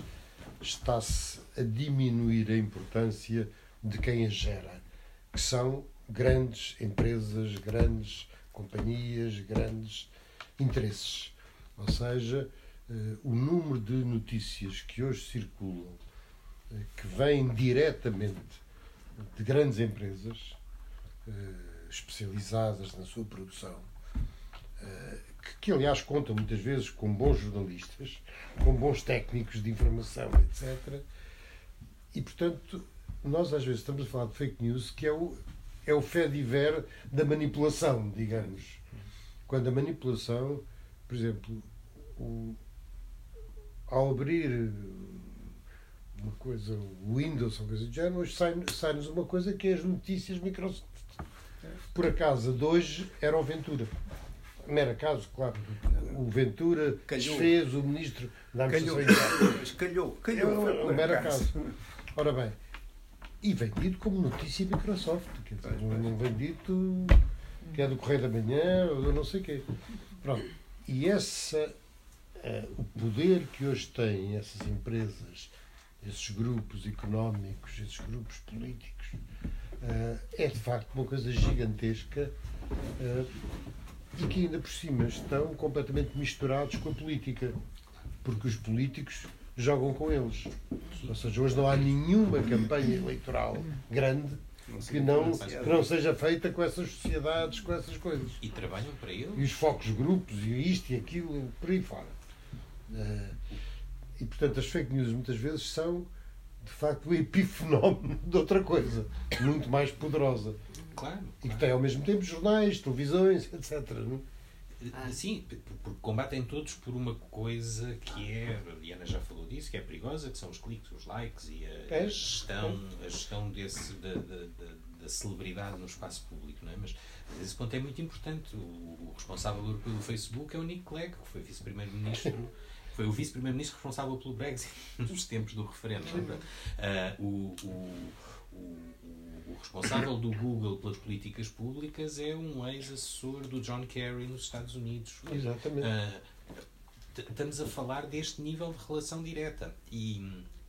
Speaker 9: está-se a diminuir a importância de quem as gera, que são grandes empresas, grandes companhias, grandes interesses. Ou seja, eh, o número de notícias que hoje circulam, eh, que vêm diretamente de grandes empresas eh, especializadas na sua produção, que, que aliás contam muitas vezes com bons jornalistas, com bons técnicos de informação, etc. E portanto, nós às vezes estamos a falar de fake news, que é o, é o fé diver da manipulação, digamos. Quando a manipulação, por exemplo, o, ao abrir uma coisa, o Windows ou coisa do género, hoje sai- sai-nos uma coisa que é as notícias Microsoft. Por acaso, de hoje era o Ventura. Mero acaso, claro. O Ventura
Speaker 6: Calhou.
Speaker 9: desfez o ministro da
Speaker 6: Calhou,
Speaker 9: Administração
Speaker 6: calhou,
Speaker 9: É
Speaker 6: calhou.
Speaker 9: é
Speaker 6: acaso.
Speaker 9: acaso. Ora bem, e vem dito como notícia Microsoft, quer dizer, não, não vem dito que é do Correio da Manhã ou não sei o quê. Pronto. E essa, eh, o poder que hoje têm essas empresas, esses grupos económicos, esses grupos políticos, eh, é de facto uma coisa gigantesca eh, e que ainda por cima estão completamente misturados com a política, porque os políticos jogam com eles. Ou seja, hoje não há nenhuma campanha eleitoral grande que não, que não seja feita com essas sociedades, com essas coisas.
Speaker 2: E trabalham para ele.
Speaker 9: E os focos grupos, e isto e aquilo, por aí fora. Eh, E portanto, as fake news muitas vezes são, de facto, o epifenómeno de outra coisa, muito mais poderosa.
Speaker 2: Claro.
Speaker 9: E que tem ao mesmo tempo jornais, televisões, etc. não é?
Speaker 2: Ah, Sim, p- p- porque combatem todos por uma coisa que é, a Diana já falou disso, que é perigosa, que são os cliques, os likes e a, a gestão, a gestão desse, da, da, da- da celebridade no espaço público. Não é? mas, esse ponto é muito importante. O, o responsável pelo Facebook é o Nick Clegg, que foi vice-primeiro-ministro. Foi o vice-primeiro-ministro responsável pelo Brexit nos tempos do referendo. o, o, o- o responsável do Google pelas políticas públicas é um ex-assessor do John Kerry nos Estados Unidos.
Speaker 9: Exatamente.
Speaker 2: T- estamos a falar deste nível de relação direta e,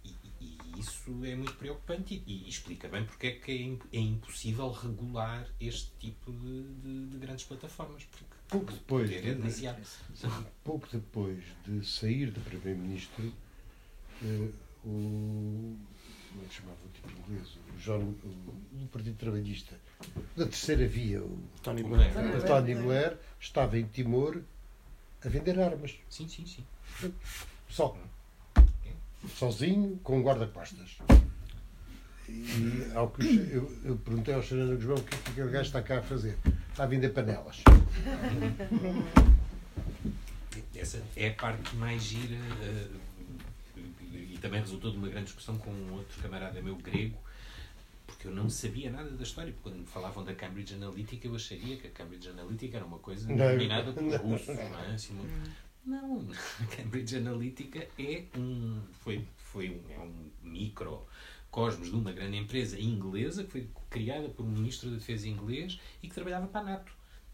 Speaker 2: e- e isso é muito preocupante e, e explica bem porque é que é, é impossível regular este tipo de, de- de grandes plataformas porque
Speaker 9: Pouco depois,
Speaker 2: é
Speaker 9: de-
Speaker 2: demasiado.
Speaker 9: pouco depois de sair de Primeiro-Ministro, eh, o. Como é que chamava o tipo inglês? O John, o, do Partido Trabalhista, da terceira via, o,
Speaker 1: Tony
Speaker 2: O
Speaker 1: Blair.
Speaker 2: Blair.
Speaker 9: o Tony Blair, estava em Timor a vender armas.
Speaker 2: Sim, sim, sim.
Speaker 9: Só. Sozinho, com um guarda-costas. E ao que eu, eu perguntei ao Xanana Guzmão o que é que aquele gajo está cá a fazer. Está a vender panelas.
Speaker 2: Essa é a parte mais gira eh, e também resultou de uma grande discussão com um outro camarada meu grego, porque eu não sabia nada da história. Porque quando me falavam da Cambridge Analytica, eu acharia que a Cambridge Analytica era uma coisa
Speaker 9: Não.
Speaker 2: dominada pelos russos, não é? Assim, muito- Não, a Cambridge Analytica é um, foi, foi um, é um microcosmos de uma grande empresa inglesa que foi criada por um ministro da Defesa inglês e que trabalhava para a NATO.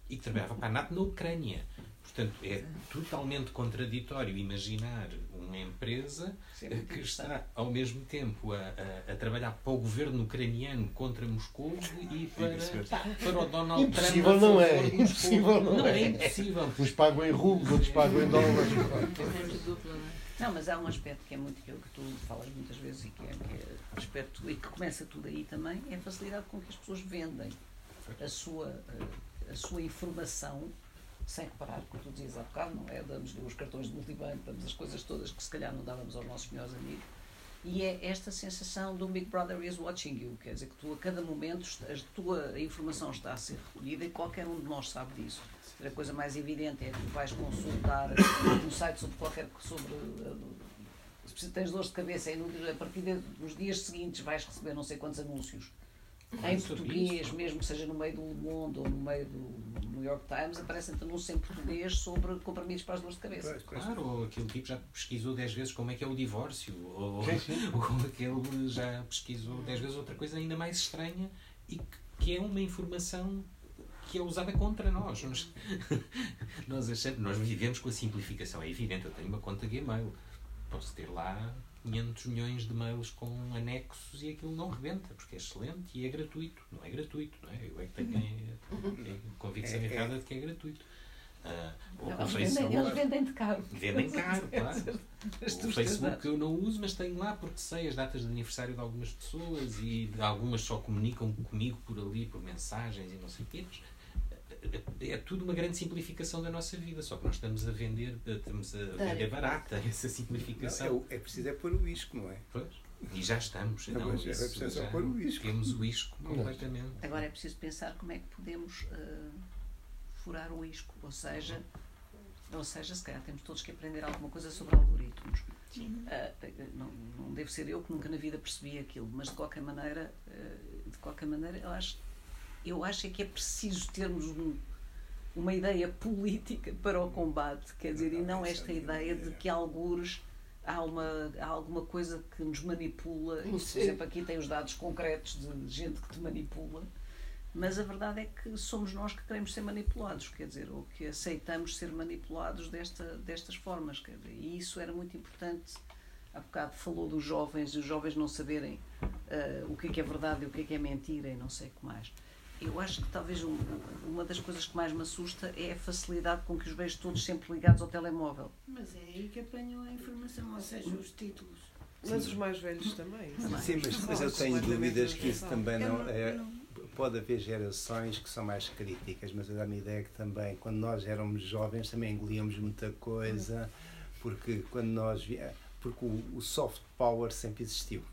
Speaker 2: E que trabalhava para a NATO na Ucrânia. Portanto, é totalmente contraditório imaginar uma empresa
Speaker 3: Sim,
Speaker 2: eh, que está ao mesmo tempo a, a- a trabalhar para o governo ucraniano contra Moscou e para, para o Donald
Speaker 9: Impossível
Speaker 2: Trump. a
Speaker 9: não é, impossível não
Speaker 2: não
Speaker 9: é.
Speaker 2: é impossível.
Speaker 9: Uns pagam em rublos, outros pagam em dólares.
Speaker 3: Não, mas há um aspecto que é muito que, eu- que tu falas muitas vezes e que é, que é aspecto e que começa tudo aí também, é a facilidade com que as pessoas vendem a sua, eh, a sua informação sem reparar, como tu dizias há bocado, não é? Damos-lhe os cartões de multibanco, damos as coisas todas que se calhar não dávamos aos nossos melhores amigos. E é esta sensação do Big Brother is watching you, quer dizer que tu a cada momento a tua informação está a ser recolhida e qualquer um de nós sabe disso. A coisa mais evidente é que vais consultar um site sobre qualquer sobre uh, se tens dores de cabeça no- a partir dos dias seguintes vais receber não sei quantos anúncios em português,
Speaker 2: isso.
Speaker 3: mesmo que seja no meio do Le Monde ou no meio do New York Times, aparecem anúncios em português sobre comprimidos para as dores de cabeça.
Speaker 2: Claro, ou aquele tipo já pesquisou 10 vezes como é que é o divórcio, ou, ou aquele já pesquisou 10 vezes outra coisa ainda mais estranha e que, que é uma informação que é usada contra nós. Nós, nós, achamos, nós vivemos com a simplificação. É evidente, eu tenho uma conta Gmail. Posso ter lá 500 milhões de mails com anexos e aquilo não rebenta, porque é excelente e é gratuito. Não é gratuito, não é? Eu é que tenho a, a convicção
Speaker 6: É, é.
Speaker 2: errada de que é gratuito. Ou
Speaker 3: Não,
Speaker 2: o
Speaker 3: eles, vendem, eles vendem de caro.
Speaker 2: Vendem caro, claro. O Facebook eu não uso, mas tenho lá porque sei as datas de aniversário de algumas pessoas e algumas só comunicam comigo por ali, por mensagens e não sei o quê. Mas é é tudo uma grande simplificação da nossa vida, só que nós estamos a vender, estamos a vender barata essa simplificação.
Speaker 6: Não, é, é preciso é pôr o isco, não é?
Speaker 2: Pois. E já estamos.
Speaker 6: Não,
Speaker 2: Não,
Speaker 6: mas é
Speaker 2: isso
Speaker 6: preciso só
Speaker 2: já
Speaker 6: pôr o isco.
Speaker 2: Temos o isco completamente.
Speaker 3: Agora é preciso pensar como é que podemos uh, furar o isco, ou seja, ou seja, se calhar temos todos que aprender alguma coisa sobre algoritmos. Uh, não, não devo ser eu que nunca na vida percebi aquilo, mas de qualquer maneira, uh, de qualquer maneira, eu acho, eu acho é que é preciso termos um- uma ideia política para o combate, quer dizer, e não esta ideia de que algures há, uma, há alguma coisa que nos manipula, e, por exemplo, aqui tem os dados concretos de gente que te manipula, mas a verdade é que somos nós que queremos ser manipulados, quer dizer, ou que aceitamos ser manipulados desta, destas formas, quer dizer, e isso era muito importante. Há bocado falou dos jovens e os jovens não saberem ah, o que é que é verdade e o que é que é mentira e não sei o que mais. Eu acho que talvez um- uma das coisas que mais me assusta é a facilidade com que os vejo todos sempre ligados ao telemóvel.
Speaker 11: Mas é aí que apanham a informação, ou seja, os títulos.
Speaker 5: Mas os mais velhos também.
Speaker 6: Sim, mas, mas eu tenho dúvidas que isso também não é. Pode haver gerações que são mais críticas, mas eu dá-me a ideia que também, quando nós éramos jovens, também engolíamos muita coisa, porque quando nós vi- porque o, o soft power sempre existiu.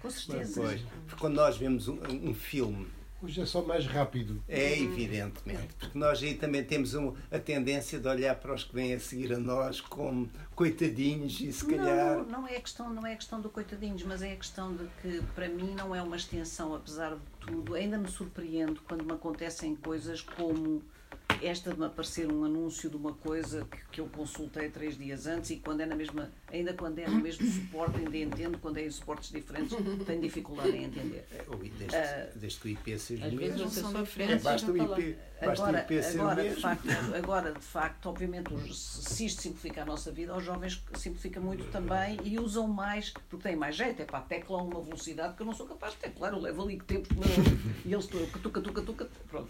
Speaker 3: Com certeza.
Speaker 6: Pois, porque quando nós vemos um, um filme
Speaker 9: Hoje é só mais rápido.
Speaker 6: É, evidentemente. Porque nós aí também temos um- a tendência de olhar para os que vêm a seguir a nós como coitadinhos e se calhar.
Speaker 3: Não, não é a questão, não é a questão do coitadinhos, mas é a questão de que para mim não é uma extensão, apesar de tudo. Ainda me surpreendo quando me acontecem coisas como esta de me aparecer um anúncio de uma coisa que, que eu consultei três dias antes e quando é na mesma, ainda quando é no mesmo suporte, ainda entendo, quando é em suportes diferentes, tenho dificuldade em entender.
Speaker 6: Ou desde,
Speaker 3: Ah,
Speaker 6: desde que o IP seja
Speaker 4: Às
Speaker 6: o
Speaker 4: vezes
Speaker 6: mesmo.
Speaker 4: vocês
Speaker 11: são
Speaker 4: são
Speaker 11: diferentes.
Speaker 6: Basta o IP, basta o
Speaker 3: Agora,
Speaker 6: IP ser o
Speaker 3: agora, de
Speaker 6: mesmo.
Speaker 3: facto, agora, de facto, obviamente, se isto simplifica a nossa vida, aos jovens simplifica muito também e usam mais, porque têm mais jeito, é para teclam uma velocidade que eu não sou capaz de teclar, eu levo ali que tempo e eles estão, tuca, tuca, tuca, pronto.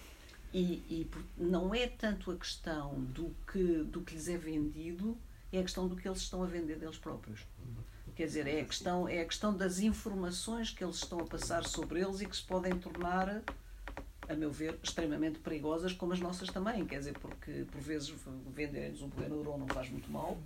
Speaker 3: E, e não é tanto a questão do que, do que lhes é vendido, é a questão do que eles estão a vender deles próprios. Quer dizer, é a questão, é a questão das informações que eles estão a passar sobre eles e que se podem tornar a meu ver, extremamente perigosas, como as nossas também. Quer dizer, porque por vezes venderem-nos um Benuron não faz muito mal,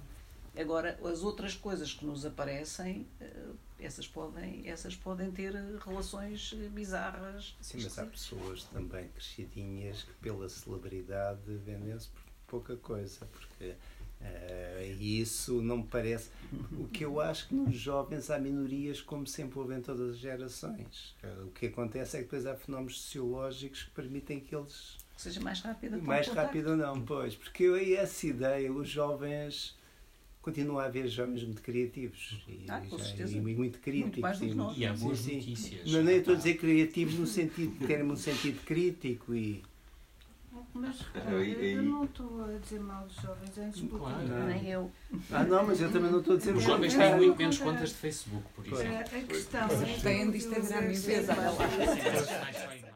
Speaker 3: Agora, as outras coisas que nos aparecem, eh, essas podem, essas podem ter relações eh, bizarras.
Speaker 6: Sim, mas há pessoas também crescidinhas que pela celebridade vendem-se por pouca coisa, porque eh, isso não me parece. O que eu acho que nos jovens há minorias, como sempre houve em todas as gerações. Eh, o que acontece é que depois há fenómenos sociológicos que permitem que eles.
Speaker 3: Seja mais rápido.
Speaker 6: Mais rápido não, pois. Porque eu, essa ideia, os jovens. Continua a haver jovens muito criativos e,
Speaker 3: Ah,
Speaker 6: já-
Speaker 3: certeza.
Speaker 6: e muito críticos.
Speaker 3: mais do que nós.
Speaker 2: E há boas
Speaker 6: Sim, sim.
Speaker 2: notícias.
Speaker 6: Não, nem estou a dizer criativos no sentido de terem um sentido crítico e.
Speaker 11: Mas
Speaker 10: aí-
Speaker 11: eu não estou a dizer mal dos jovens, antes pelo
Speaker 2: Claro.
Speaker 11: contrário.
Speaker 3: Nem eu.
Speaker 6: Ah, não, mas eu também não estou a dizer
Speaker 2: Os jovens têm muito menos contas de Facebook, por exemplo.
Speaker 11: A a questão é que
Speaker 4: Têm de
Speaker 11: eu-
Speaker 4: Instagram
Speaker 11: eu-
Speaker 4: e a
Speaker 11: eu-